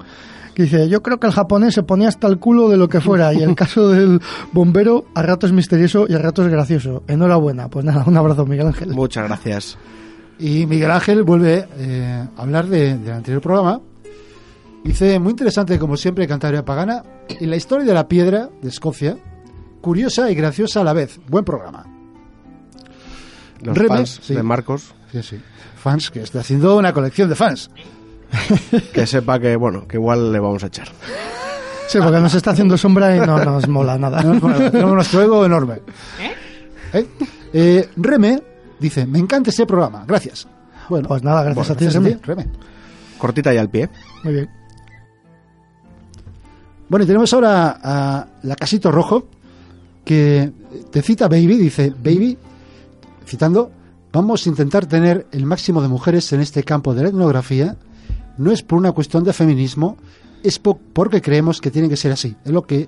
Que dice, yo creo que el japonés se ponía hasta el culo de lo que fuera y el caso del bombero a ratos misterioso y a ratos gracioso. Enhorabuena. Pues nada, un abrazo Miguel Ángel. Muchas gracias. Y Miguel Ángel vuelve eh, a hablar de- del anterior programa. Dice, muy interesante como siempre Cantabria Pagana y la historia de la piedra de Escocia, curiosa y graciosa a la vez. Buen programa. Los Reme, fans sí. de Marcos, Sí, sí. Fans, que está haciendo una colección de fans. que sepa que, bueno, que igual le vamos a echar. Sí, porque nos está haciendo sombra y no nos mola nada. No, bueno, tenemos nuestro ego enorme. ¿Eh? Eh, Reme dice, me encanta este programa, gracias. Bueno, Pues nada, gracias bueno, a ti, Reme. Reme. Cortita y al pie. Muy bien. Bueno, y tenemos ahora a la Casito Rojo, que te cita Baby, dice, Baby, citando, vamos a intentar tener el máximo de mujeres en este campo de la etnografía. No es por una cuestión de feminismo, es po- porque creemos que tiene que ser así. Es lo que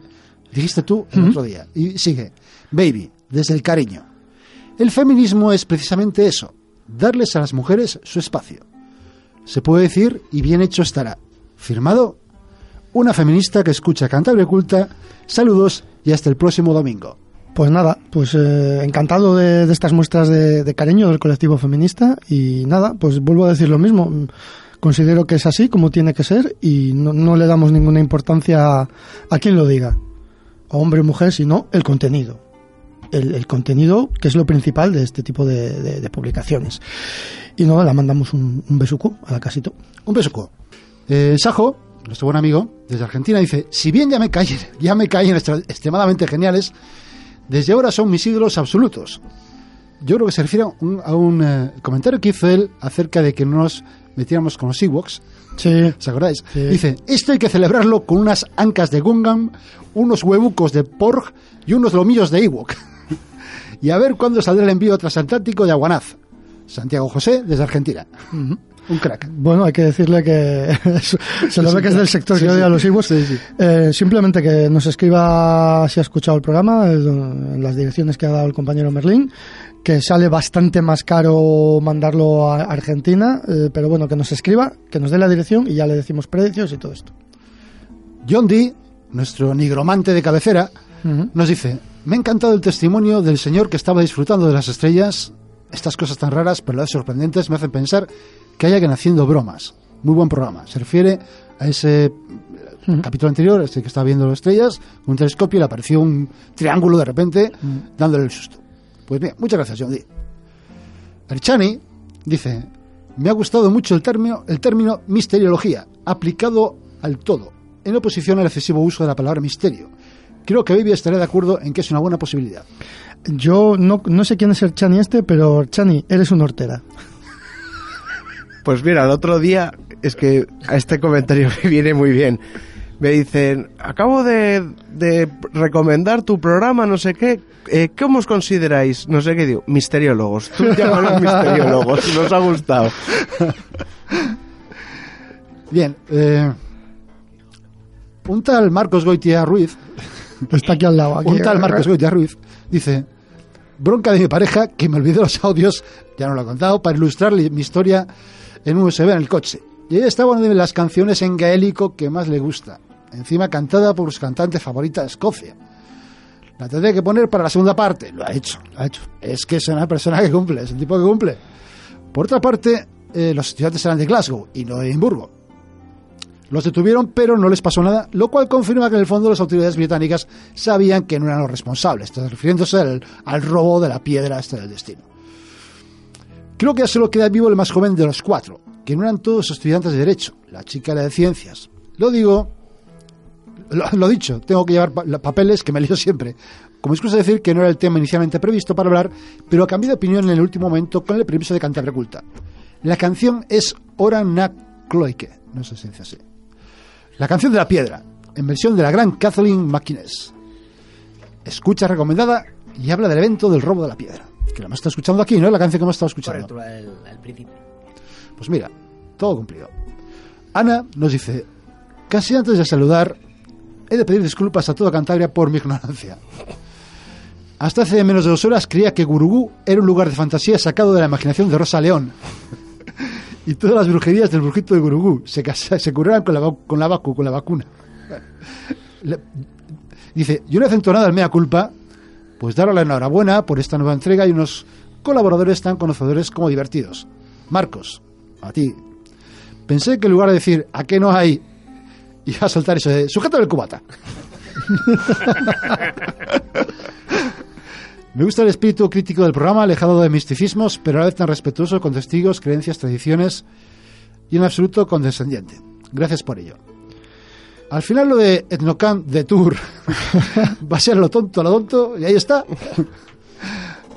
dijiste tú el otro día. Y sigue, baby, desde el cariño. El feminismo es precisamente eso, darles a las mujeres su espacio. Se puede decir, y bien hecho estará. Firmado, una feminista que escucha Cantabria Culta. Saludos y hasta el próximo domingo. Pues nada, pues eh, encantado de, de estas muestras de, de cariño del colectivo feminista y nada, pues vuelvo a decir lo mismo. Considero que es así como tiene que ser y no, no le damos ninguna importancia a, a quien lo diga, a hombre o mujer, sino el contenido. El, el contenido que es lo principal de este tipo de, de- de publicaciones. Y nada, la mandamos un, un besuco a la casito. Un besuco. Eh, Sajo, nuestro buen amigo, desde Argentina, dice, si bien ya me caen, ya me caen extremadamente geniales, desde ahora son mis ídolos absolutos. Yo creo que se refiere a un, a un, eh, comentario que hizo él acerca de que no nos metiéramos con los Ewoks. Sí. ¿Se acordáis? Sí. Dice, esto hay que celebrarlo con unas ancas de Gungam, unos huevucos de Porg y unos lomillos de Ewok. y a ver cuándo saldrá el envío transatlántico de Aguanaz. Santiago José, desde Argentina. Un crack. Bueno, hay que decirle que se lo ve que es del sector Sí, que sí. odia a los Iwos. Eh, simplemente que nos escriba si ha escuchado el programa, eh, en las direcciones que ha dado el compañero Merlín, que sale bastante más caro mandarlo a Argentina, eh, pero bueno, que nos escriba, que nos dé la dirección y ya le decimos precios y todo esto. John Dee, nuestro nigromante de cabecera, nos dice, me ha encantado el testimonio del señor que estaba disfrutando de las estrellas. Estas cosas tan raras, pero a la vez sorprendentes, me hacen pensar que hay alguien haciendo bromas. Muy buen programa. Se refiere a ese eh, capítulo anterior, este que estaba viendo las estrellas, con un telescopio y le apareció un triángulo de repente, dándole el susto. Pues bien, muchas gracias, John Dee. Erchani dice, me ha gustado mucho el término, el término misteriología, aplicado al todo, en oposición al excesivo uso de la palabra misterio. Creo que Baby estará de acuerdo en que es una buena posibilidad. Yo no, no sé quién es el Chani este, pero Chani, eres una hortera. Pues mira, el otro día es que a este comentario me viene muy bien. Me dicen, acabo de, de recomendar tu programa, no sé qué. Eh, ¿Cómo os consideráis? No sé qué digo. Misteriólogos. Tú llámanos misteriólogos. Nos ha gustado. Bien, eh, un tal Marcos Goitia Ruiz, Está aquí al lado. Aquí. un tal Marcos Goitia Ruiz, dice, bronca de mi pareja que me olvidé los audios, ya no lo he contado, para ilustrar mi historia en un USB en el coche. Y ella estaba una de las canciones en gaélico que más le gusta, encima cantada por su cantante favorita de Escocia. La tendré que poner para la segunda parte. Lo ha hecho, lo ha hecho. Es que es una persona que cumple, es el tipo que cumple. Por otra parte, eh, los estudiantes eran de Glasgow y no de Edimburgo. Los detuvieron, pero no les pasó nada, lo cual confirma que en el fondo las autoridades británicas sabían que no eran los responsables, refiriéndose al, robo de la piedra esta del destino. Creo que ya solo queda vivo el más joven de los cuatro, que no eran todos estudiantes de Derecho, la chica era de Ciencias. Lo digo, lo, dicho, tengo que llevar pa- papeles que me lío siempre. Como excusa decir que no era el tema inicialmente previsto para hablar, pero cambié de opinión en el último momento con el permiso de Cantabria Culta. La canción es Ora na no sé si dice así. La canción de la piedra, en versión de la gran Kathleen McInnes. Escucha recomendada y habla del evento del robo de la piedra. Que la hemos estado escuchando aquí, ¿no? La canción que hemos estado escuchando. Correcto, el, el principio. Pues mira, todo cumplido. Ana nos dice, casi antes de saludar, he de pedir disculpas a toda Cantabria por mi ignorancia. Hasta hace menos de dos horas creía que Gurugú era un lugar de fantasía sacado de la imaginación de Rosa León. y todas las brujerías del brujito de Gurugú se, casa- se curaban con la, con la vacu, con la vacuna. Le- dice, yo no he nada al mea culpa, pues darle la enhorabuena por esta nueva entrega y unos colaboradores tan conocedores como divertidos. Marcos, a ti. Pensé que en lugar de decir, ¿a qué no hay? Iba a soltar eso de, sujeto del cubata. Me gusta el espíritu crítico del programa, alejado de misticismos, pero a la vez tan respetuoso con testigos, creencias, tradiciones y en absoluto condescendiente. Gracias por ello. Al final lo de Etnocan de Tour va a ser lo tonto, lo tonto, y ahí está.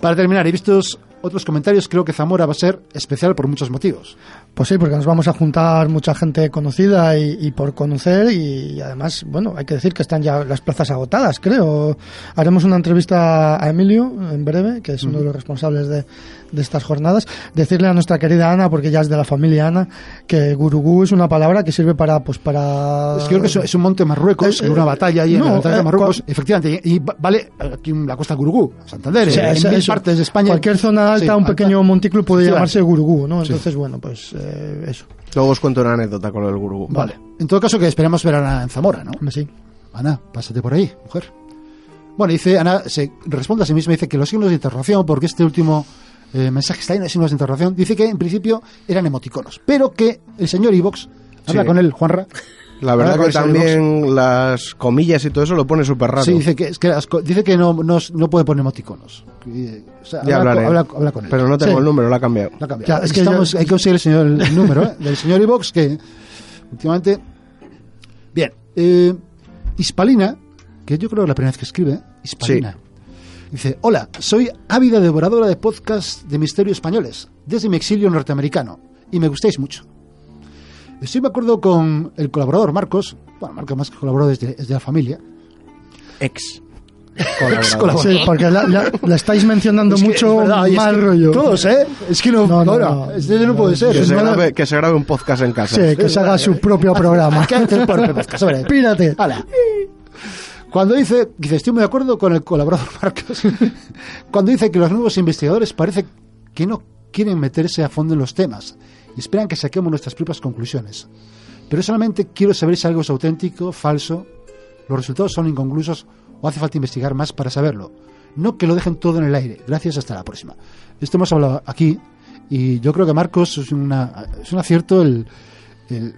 Para terminar, y vistos otros comentarios, creo que Zamora va a ser especial por muchos motivos. Pues sí, porque nos vamos a juntar mucha gente conocida y, y por conocer y, además, bueno, hay que decir que están ya las plazas agotadas, creo. Haremos una entrevista a Emilio en breve, que es uno de los responsables de, de estas jornadas. Decirle a nuestra querida Ana, porque ya es de la familia Ana, que gurugú es una palabra que sirve para, pues para... Es que creo que es, es un monte en Marruecos, Eh, en una batalla ahí en la batalla de eh, Marruecos, efectivamente, y, y va- vale aquí en la costa de Gurugú, Santander, Sí, en, mil eso. partes de España. Cualquier zona alta, Sí, un alta. pequeño montículo puede llamarse gurugú, ¿no? Entonces, bueno, pues eh, eso. Luego os cuento una anécdota con el gurú. Vale. En todo caso, que esperemos ver a Ana en Zamora, ¿no? Sí. Ana, pásate por ahí, mujer. Bueno, dice Ana, se responde a sí misma, dice que los signos de interrogación, porque este último eh, mensaje está lleno de signos de interrogación, dice que en principio eran emoticonos, pero que el señor Ivox, habla Sí. con él, Juanra. La verdad que también las comillas y todo eso lo pone súper raro. Sí, dice que, es que las co- dice que no, no, no puede poner emoticonos. Que, o sea, ya habla, hablaré. con- habla- habla con él. Pero no tengo Sí. el número, lo ha cambiado. Lo ha cambiado. Ya, es que Estamos- yo- Hay que conseguir el, señor, el número ¿eh? del señor Ivox, que últimamente... Bien, eh, Hispalina, que yo creo que es la primera vez que escribe, Hispalina. Dice, hola, soy ávida devoradora de podcast de misterio españoles, desde mi exilio norteamericano, y me gustáis mucho. Estoy de acuerdo con el colaborador Marcos, bueno, Marcos más que colaborador es de, es de la familia. Ex. Ex colaborador. Sí, porque la, la- la estáis mencionando Es que mucho verdad, es mal que rollo. Todos, ¿eh? Es que no, No, no, ahora, no. este no puede ser. Que se, grabe, que se grabe un podcast en casa. Sí, que se haga su propio programa. Que haga el propio podcast, hombre. Pírate. Hala. Cuando dice, dice, estoy muy de acuerdo con el colaborador Marcos, cuando dice que los nuevos investigadores parece que no quieren meterse a fondo en los temas y esperan que saquemos nuestras propias conclusiones. Pero solamente quiero saber si algo es auténtico, falso, los resultados son inconclusos o hace falta investigar más para saberlo. No que lo dejen todo en el aire. Gracias, hasta la próxima. Esto hemos hablado aquí y yo creo que Marcos es, una, es un acierto el, el-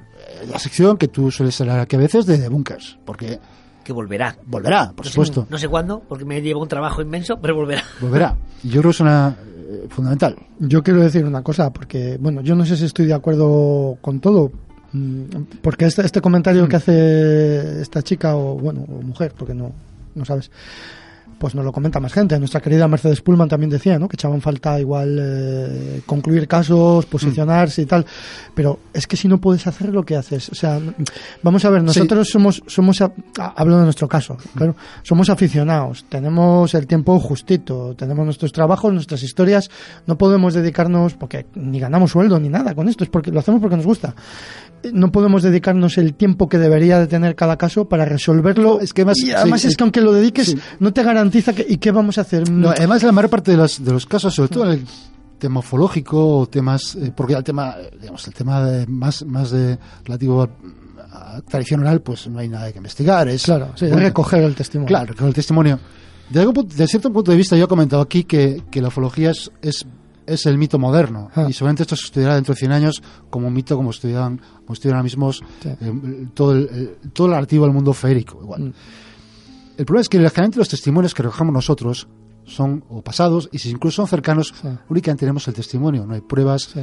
la sección que tú sueles hablar aquí a veces de, de bunkers, porque Que volverá. volverá, por No sé- supuesto. No sé cuándo, porque me lleva un trabajo inmenso, pero volverá. Volverá. Yo creo que es una eh, fundamental. Yo quiero decir una cosa, porque, bueno, yo no sé si estoy de acuerdo con todo, mm, porque este, este comentario que hace esta chica, o bueno, o mujer, porque no, no sabes, pues nos lo comenta más gente. Nuestra querida Mercedes Pullman también decía, ¿no? Que echaban falta igual eh, concluir casos, posicionarse y tal. Pero es que si no puedes hacer lo que haces, o sea, vamos a ver, nosotros somos, somos, a- hablo de nuestro caso, claro, somos aficionados, tenemos el tiempo justito, tenemos nuestros trabajos, nuestras historias, no podemos dedicarnos, porque ni ganamos sueldo ni nada con esto, es porque lo hacemos porque nos gusta. Eh, No podemos dedicarnos el tiempo que debería de tener cada caso para resolverlo. Es que más- y además sí, es que aunque lo dediques, Sí. no te garantiza que, ¿y qué vamos a hacer? No, además, la mayor parte de los, de los casos, sobre todo en el tema ufológico o temas, eh, porque el tema, digamos, el tema de más, más de relativo a, tradición oral, pues no hay nada que investigar. Es, Claro, sí, bueno, recoger el testimonio. Claro, recoger el testimonio. De, algún de cierto punto de vista, yo he comentado aquí que, que la ufología es, es, es el mito moderno. Ah. Y seguramente esto se estudiará dentro de 100 años como un mito, como estudian, como estudian ahora mismo Sí. eh, todo, el, el- todo lo relativo al mundo férico. Igual. Mm. El problema es que generalmente los testimonios que recogemos nosotros son o pasados y si incluso son cercanos, Sí. únicamente tenemos el testimonio, no hay pruebas. Sí.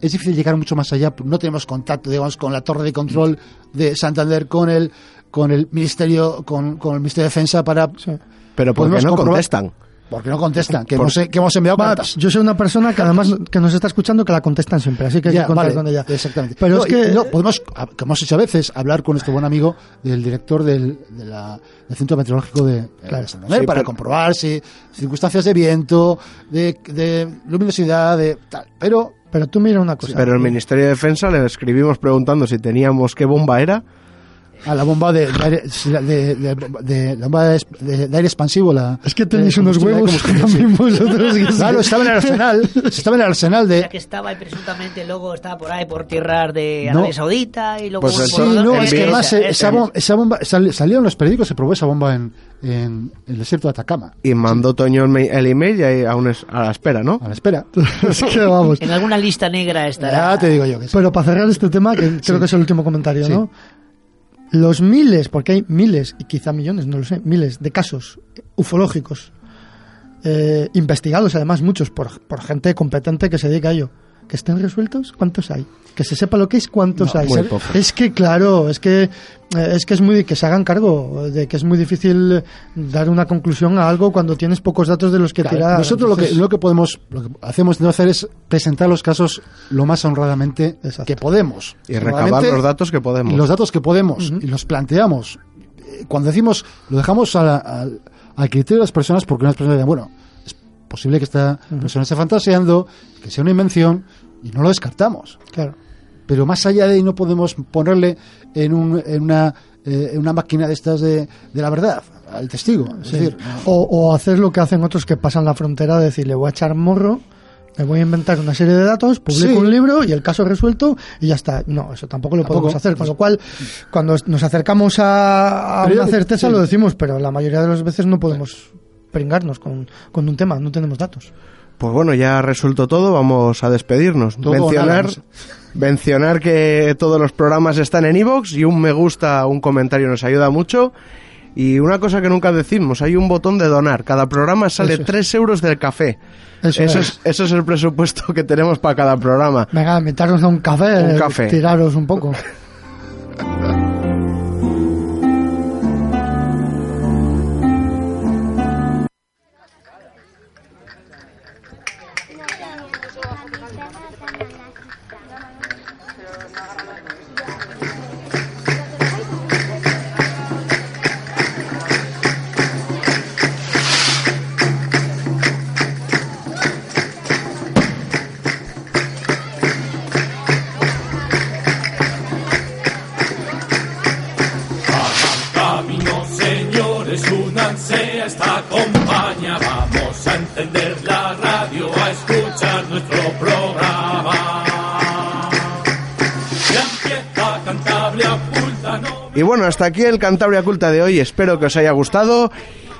Es difícil llegar mucho más allá, no tenemos contacto, digamos, con la torre de control de Santander, con el, con el ministerio, con, con el ministerio de defensa para Sí. Pero porque Podemos no comprobar- contestan. Porque no contestan, que, Por- hemos, que hemos enviado Va, cartas. yo soy una persona que además que nos está escuchando que la contestan siempre, así que hay Ya, que contar vale, con ella. Exactamente. Pero No, es que no, podemos, que hemos hecho a veces, hablar con nuestro buen amigo, el director del, de la- del Centro Meteorológico de, Claro. de Santander, Sí, para pero- comprobar si circunstancias de viento, de, de luminosidad, de tal. Pero Pero tú mira una cosa. Pero el Ministerio de Defensa le escribimos preguntando si teníamos qué bomba era. A la bomba de, de aire, de, de- de- la bomba de, de- de aire expansivo, la. es que tenéis de unos huevos. Claro, estaba en el arsenal, estaba en el arsenal de, Ya que estaba y presuntamente luego estaba por ahí por tierras de No. Arabia Saudita y luego Pues Sí, por- no, es que además eh, esa, esa, esa. bomba, salió en los periódicos, se probó esa bomba en, en el desierto de Atacama, Y mandó Toño el, ma- el email y ahí aún es a la espera, ¿no? a la espera. es que vamos. En alguna lista negra estará. Ya te digo yo que sí. Pero para cerrar este tema, que creo que es el último comentario, Sí. ¿no? Los miles, porque hay miles y quizá millones, no lo sé, miles de casos ufológicos eh, investigados, además muchos por, por gente competente que se dedica a ello. Que estén resueltos, ¿cuántos hay? Que se sepa lo que es, ¿cuántos No, hay? Es que, claro, es que, eh, es que es muy, que se hagan cargo de que es muy difícil dar una conclusión a algo cuando tienes pocos datos de los que Claro, tirar. Nosotros lo que, Entonces, lo que podemos, lo que hacemos de hacer es presentar los casos lo más honradamente que podemos. Y recabar los datos que podemos. Los datos que podemos y los planteamos. Eh, Cuando decimos, lo dejamos a la- al, criterio de las personas porque unas personas dicen, bueno, posible que esta persona esté fantaseando, que sea una invención y no lo descartamos. Claro. Pero más allá de ahí no podemos ponerle en, un, en, una, eh, en una máquina de estas de, de la verdad al testigo. Es Sí. decir, o, o hacer lo que hacen otros que pasan la frontera, de decir, le voy a echar morro, me voy a inventar una serie de datos, publico Sí. un libro y el caso resuelto y ya está. No, eso tampoco lo Tampoco. podemos hacer. Con lo cual, cuando nos acercamos a, a una certeza sí. lo decimos, pero la mayoría de las veces no podemos pringarnos con, con un tema, no tenemos datos. Pues bueno, ya resuelto todo, vamos a despedirnos. Todo mencionar, mencionar que todos los programas están en iVoox y un me gusta, un comentario nos ayuda mucho. Y una cosa que nunca decimos, hay un botón de donar. Cada programa sale Eso es. 3 euros del café. Eso eso, es. es. eso es el presupuesto que tenemos para cada programa. Venga, meternos a un café, Un café. tiraros un poco. únanse a esta. Vamos a encender la radio, a escuchar nuestro programa. Y bueno, hasta aquí el Cantabria Culta de hoy. Espero que os haya gustado.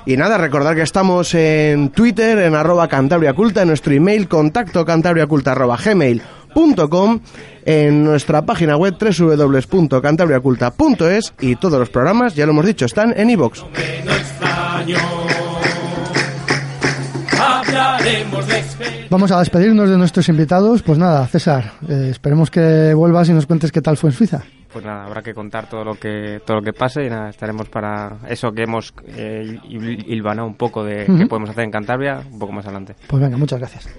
Y nada, recordad que estamos en Twitter, en arroba Cantabria Culta, en nuestro email contacto cantabriaculta arroba gmail.com, en nuestra página web www.cantabriaculta.es y todos los programas, ya lo hemos dicho, están en iVoox. Vamos a despedirnos de nuestros invitados. Pues nada, César, eh, esperemos que vuelvas y nos cuentes qué tal fue en Suiza. Pues nada, habrá que contar todo lo que todo lo que pase y nada, estaremos para eso que hemos eh, hil- hilvanado un poco de Ujú. qué podemos hacer en Cantabria un poco más adelante. Pues venga, muchas gracias.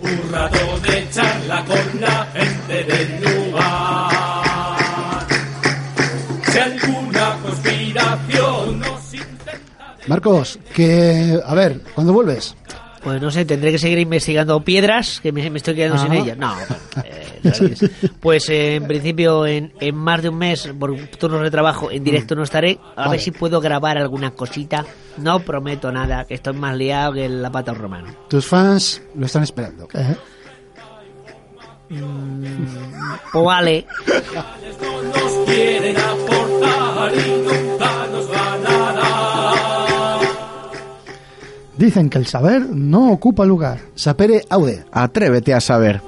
Un rato de charla con la gente del lugar. Si alguna conspiración nos Marcos, que, a ver, ¿cuándo vuelves? Pues no sé, tendré que seguir investigando piedras, que me, me estoy quedando sin ellas. No, eh, pues eh, en principio en, en más de un mes, por turnos de trabajo, en directo no estaré. A Vale. ver si puedo grabar alguna cosita. No prometo nada, que estoy más liado que la pata un romano. Tus fans lo están esperando. O vale. nos quieren Dicen que el saber no ocupa lugar. Sapere aude. Atrévete a saber.